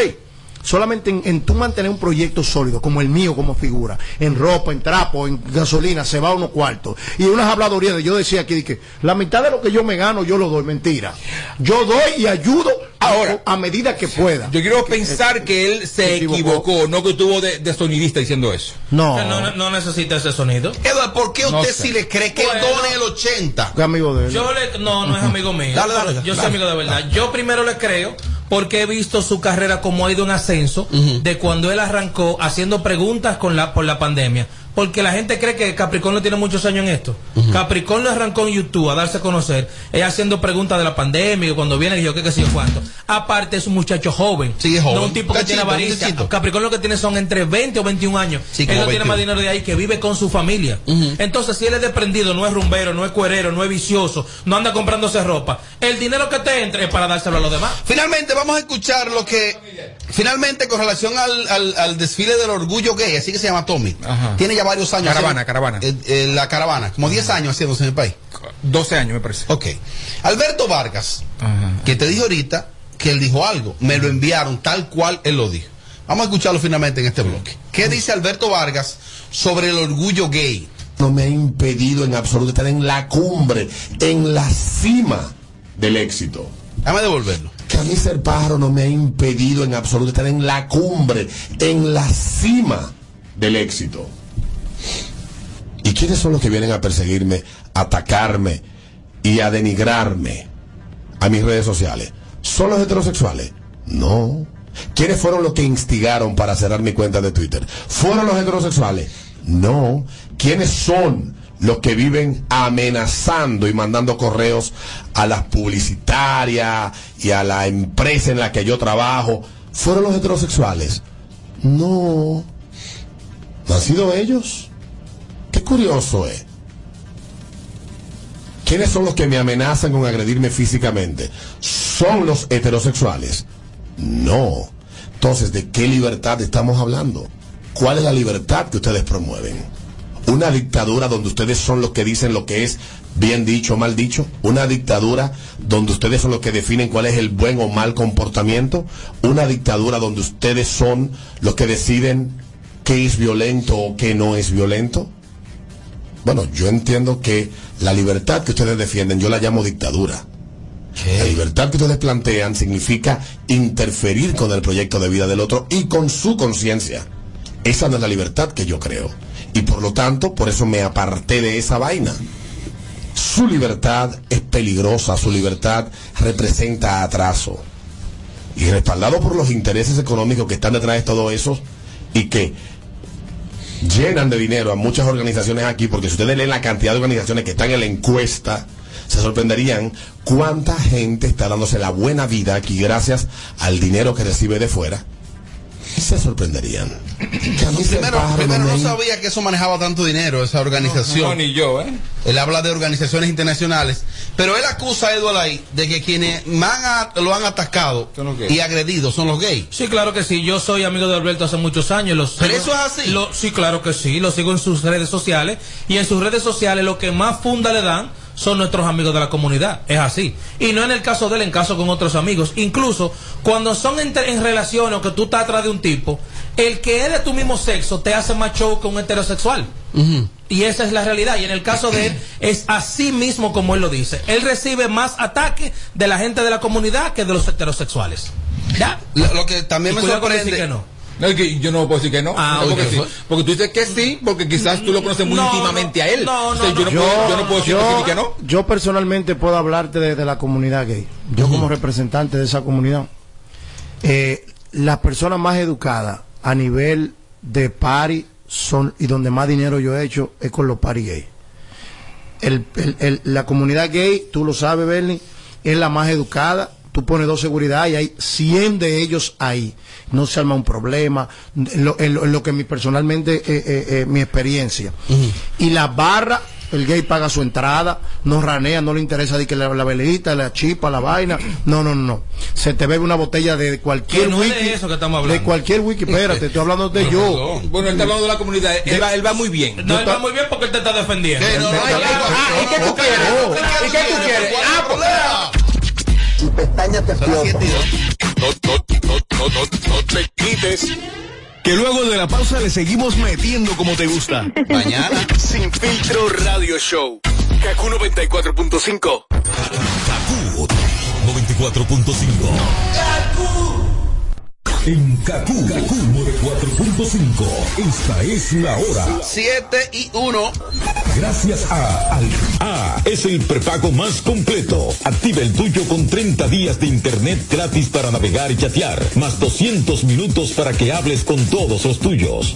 [SPEAKER 8] Solamente en, en tú mantener un proyecto sólido, como el mío, como figura, en ropa, en trapo, en gasolina, se va a unos cuartos. Y unas habladorías de yo decía aquí, que la mitad de lo que yo me gano, yo lo doy. Mentira. Yo doy y ayudo
[SPEAKER 1] Ahora,
[SPEAKER 8] a, a medida que pueda.
[SPEAKER 1] Yo quiero pensar que él se equivocó, no que estuvo de, de sonidista diciendo eso.
[SPEAKER 8] No.
[SPEAKER 5] No, no, no necesita ese sonido.
[SPEAKER 3] Eduardo, ¿por qué
[SPEAKER 1] No
[SPEAKER 3] usted
[SPEAKER 1] sé.
[SPEAKER 3] sí le cree que él
[SPEAKER 5] Bueno.
[SPEAKER 3] done el 80?
[SPEAKER 8] ¿Qué amigo de él?
[SPEAKER 5] Yo le, no, no es amigo mío.
[SPEAKER 3] Dale, dale,
[SPEAKER 5] yo soy
[SPEAKER 3] dale.
[SPEAKER 5] amigo de verdad. Yo primero le creo porque he visto su carrera como ha ido en ascenso de cuando él arrancó haciendo preguntas con la, por la pandemia. Porque la gente cree que Capricornio tiene muchos años en esto. Capricornio arrancó en YouTube a darse a conocer, ella haciendo preguntas de la pandemia, y cuando viene y yo qué qué sé yo cuánto. Aparte es un muchacho joven.
[SPEAKER 3] Sí, es joven.
[SPEAKER 5] No un tipo que
[SPEAKER 3] Cachito,
[SPEAKER 5] tiene avaricia. Capricornio lo que tiene son entre 20 o 21 años.
[SPEAKER 3] Sí,
[SPEAKER 5] él no tiene
[SPEAKER 3] 21.
[SPEAKER 5] más dinero de ahí que vive con su familia. Entonces, si él es desprendido, no es rumbero, no es cuerero, no es vicioso, no anda comprándose ropa, el dinero que te entre es para dárselo a los demás.
[SPEAKER 3] Finalmente vamos a escuchar lo que finalmente con relación al, al- al desfile del orgullo gay, así que se llama Tommy.
[SPEAKER 1] Ajá.
[SPEAKER 3] Tiene ya varios años.
[SPEAKER 1] Caravana,
[SPEAKER 3] haciendo-
[SPEAKER 1] caravana.
[SPEAKER 3] eh, eh, la caravana, como 10 años haciéndose en el país.
[SPEAKER 1] 12 años me parece.
[SPEAKER 3] Ok. Alberto Vargas,
[SPEAKER 1] Ajá.
[SPEAKER 3] que te dijo ahorita que él dijo algo, me lo enviaron tal cual él lo dijo. Vamos a escucharlo finalmente en este bloque. ¿Qué dice Alberto Vargas sobre el orgullo gay?
[SPEAKER 26] no me ha impedido en absoluto estar en la cumbre, en la cima del éxito.
[SPEAKER 3] Déjame devolverlo.
[SPEAKER 26] Que a mí ser pájaro no me ha impedido en absoluto estar en la cumbre, en la cima del éxito. ¿Y quiénes son los que vienen a perseguirme, atacarme y a denigrarme a mis redes sociales? ¿Son los heterosexuales? No. ¿Quiénes fueron los que instigaron para cerrar mi cuenta de Twitter? ¿Fueron los heterosexuales? No. ¿Quiénes son los que viven amenazando y mandando correos a las publicitarias y a la empresa en la que yo trabajo? ¿Fueron los heterosexuales? No. ¿No han sido ellos? Curioso es. ¿Quiénes son los que me amenazan con agredirme físicamente? ¿Son los heterosexuales? No. Entonces, ¿de qué libertad estamos hablando? ¿Cuál es la libertad que ustedes promueven? ¿Una dictadura donde ustedes son los que dicen lo que es bien dicho o mal dicho? ¿Una dictadura donde ustedes son los que definen cuál es el buen o mal comportamiento? ¿Una dictadura donde ustedes son los que deciden qué es violento o qué no es violento? Bueno, yo entiendo que la libertad que ustedes defienden, yo la llamo dictadura. La libertad que ustedes plantean significa interferir con el proyecto de vida del otro y con su conciencia. Esa no es la libertad que yo creo. Y por lo tanto, por eso me aparté de esa vaina. Su libertad es peligrosa, su libertad representa atraso. Y respaldado por los intereses económicos que están detrás de todo eso y que llenan de dinero a muchas organizaciones aquí, porque si ustedes leen la cantidad de organizaciones que están en la encuesta, se sorprenderían cuánta gente está dándose la buena vida aquí gracias al dinero que recibe de fuera. Se sorprenderían.
[SPEAKER 3] Primero, no sabía que eso manejaba tanto dinero, esa organización.
[SPEAKER 1] No, ni yo, ¿eh?
[SPEAKER 3] Él habla de organizaciones internacionales, pero él acusa a Edward ahí de que quienes más a- lo han atacado y agredido son los gays.
[SPEAKER 5] Sí, claro que sí. Yo soy amigo de Alberto hace muchos años. Los
[SPEAKER 3] ¿Pero
[SPEAKER 5] sigo-
[SPEAKER 3] eso es así?
[SPEAKER 5] lo- sí, claro que sí. Lo sigo en sus redes sociales. Y en sus redes sociales lo que más funda le dan son nuestros amigos de la comunidad. Es así. Y no en el caso de él, en caso con otros amigos. Incluso cuando son entre- en relaciones o que tú estás atrás de un tipo, el que es de tu mismo sexo te hace más show que un heterosexual. Y esa es la realidad. Y en el caso de él, es así mismo como él lo dice. Él recibe más ataques de la gente de la comunidad que de los heterosexuales. ¿Ya?
[SPEAKER 3] Lo, lo que también
[SPEAKER 5] Y
[SPEAKER 3] me sorprende.
[SPEAKER 5] decir que no.
[SPEAKER 1] No, es que yo no puedo decir que no.
[SPEAKER 5] Ah,
[SPEAKER 1] No, porque, sí. porque tú dices que sí, porque quizás tú lo conoces muy
[SPEAKER 5] No,
[SPEAKER 1] íntimamente a él.
[SPEAKER 5] no,
[SPEAKER 1] O sea,
[SPEAKER 5] no,
[SPEAKER 1] yo, no
[SPEAKER 5] no.
[SPEAKER 1] puedo, yo no puedo decir que sí
[SPEAKER 8] yo,
[SPEAKER 1] ni que no.
[SPEAKER 8] yo personalmente puedo hablarte de, de la comunidad gay. Yo como representante de esa comunidad. Eh, las personas más educadas a nivel de party son y donde más dinero yo he hecho es con los party gay. El- el- el- la comunidad gay, tú lo sabes, Bernie, es la más educada. Tú pones dos seguridad y hay 100 de ellos ahí. No se arma un problema. En lo, en lo- en lo que mi personalmente, eh, eh, eh, mi experiencia. Y la barra, el gay paga su entrada, no ranea, no le interesa de que la, la velita, la chipa, la vaina. No, no, no. Se te bebe una botella de cualquier
[SPEAKER 5] no es de
[SPEAKER 8] wiki.
[SPEAKER 5] eso que estamos hablando.
[SPEAKER 8] De cualquier wiki, espérate, estoy hablando de yo.
[SPEAKER 1] Bueno, él está hablando de la comunidad. Él va, él va muy bien.
[SPEAKER 5] No, él va muy bien porque él te está defendiendo.
[SPEAKER 1] Ah, ¿y qué tú quieres? ¿Y qué tú quieres? Ah, pues.
[SPEAKER 27] Tu pestaña te explota.
[SPEAKER 6] No, no, no, no, no, no te quites. Que luego de la pausa le seguimos metiendo como te gusta.
[SPEAKER 3] Mañana.
[SPEAKER 6] Sin filtro radio show. Kaku 94.5.
[SPEAKER 28] Kaku 94.5. En Kaku, Kaku 94.5. Esta es la hora.
[SPEAKER 3] 7 y 1.
[SPEAKER 28] Gracias a Al A es el prepago más completo. Activa el tuyo con 30 días de internet gratis para navegar y chatear, más 200 minutos para que hables con todos los tuyos.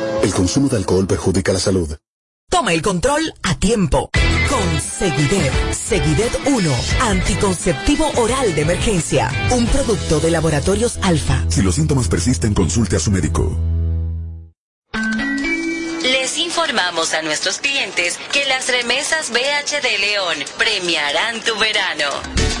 [SPEAKER 29] El consumo de alcohol perjudica la salud.
[SPEAKER 30] Toma el control a tiempo. Con Seguidet. Seguidet 1. Anticonceptivo oral de emergencia. Un producto de laboratorios alfa.
[SPEAKER 29] Si los síntomas persisten, consulte a su médico.
[SPEAKER 31] Les informamos a nuestros clientes que las remesas BH de León premiarán tu verano.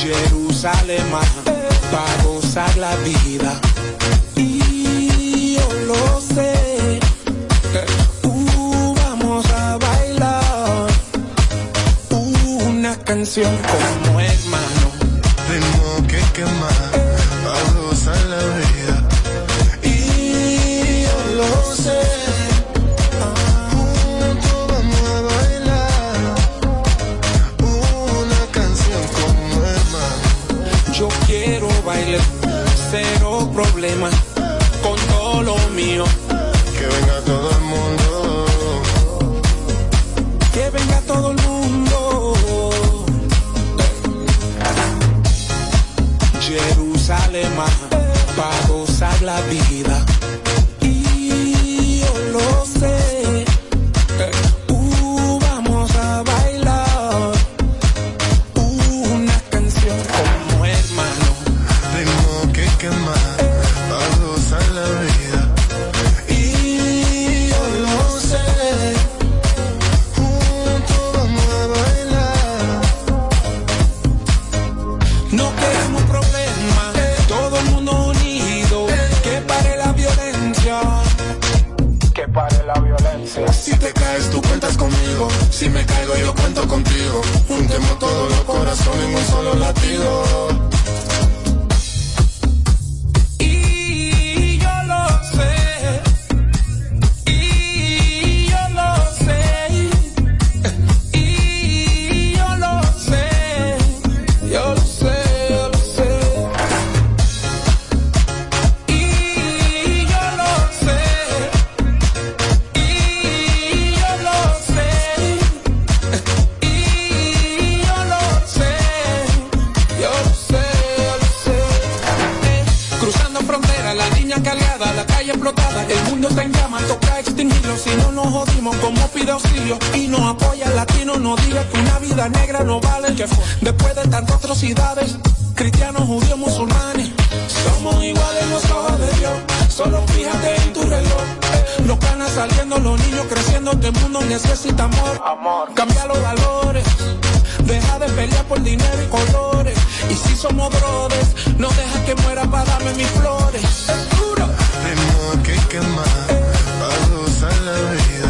[SPEAKER 32] Jerusalén para gozar la vida. Y yo lo sé. Uh, vamos a bailar una canción como hermano.
[SPEAKER 33] Tengo que quemar los
[SPEAKER 32] niños creciendo, este mundo necesita amor, amor, cambia los valores, deja de pelear por dinero y colores, y si somos brothers, no deja que muera para darme mis flores, es duro.
[SPEAKER 33] Tengo que quemar para gozar la vida.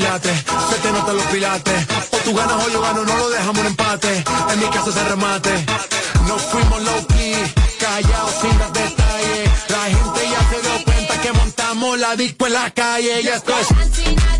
[SPEAKER 34] Quilate, se te notan los pilates. O tú ganas o yo gano, no lo dejamos en empate. En mi caso se remate. Nos fuimos low key, callados sin dar detalles. La gente ya se dio cuenta que montamos la disco en la calle. Y esto es.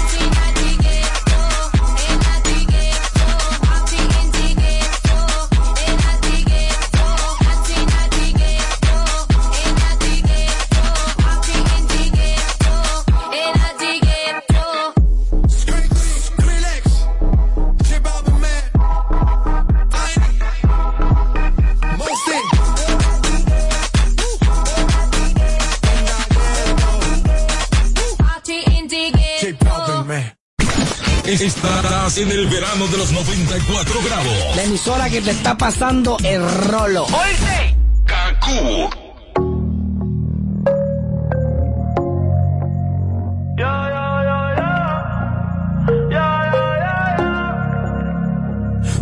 [SPEAKER 15] Estarás en el verano de los 94 grados.
[SPEAKER 35] La emisora que te está pasando el rolo. ¡Oíste!
[SPEAKER 15] Kaku.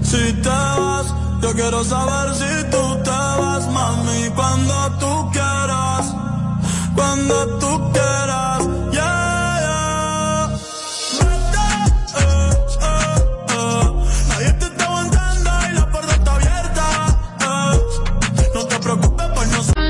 [SPEAKER 36] Si te vas, yo quiero saber si tú te vas, mami, cuando tú quieras. Cuando tú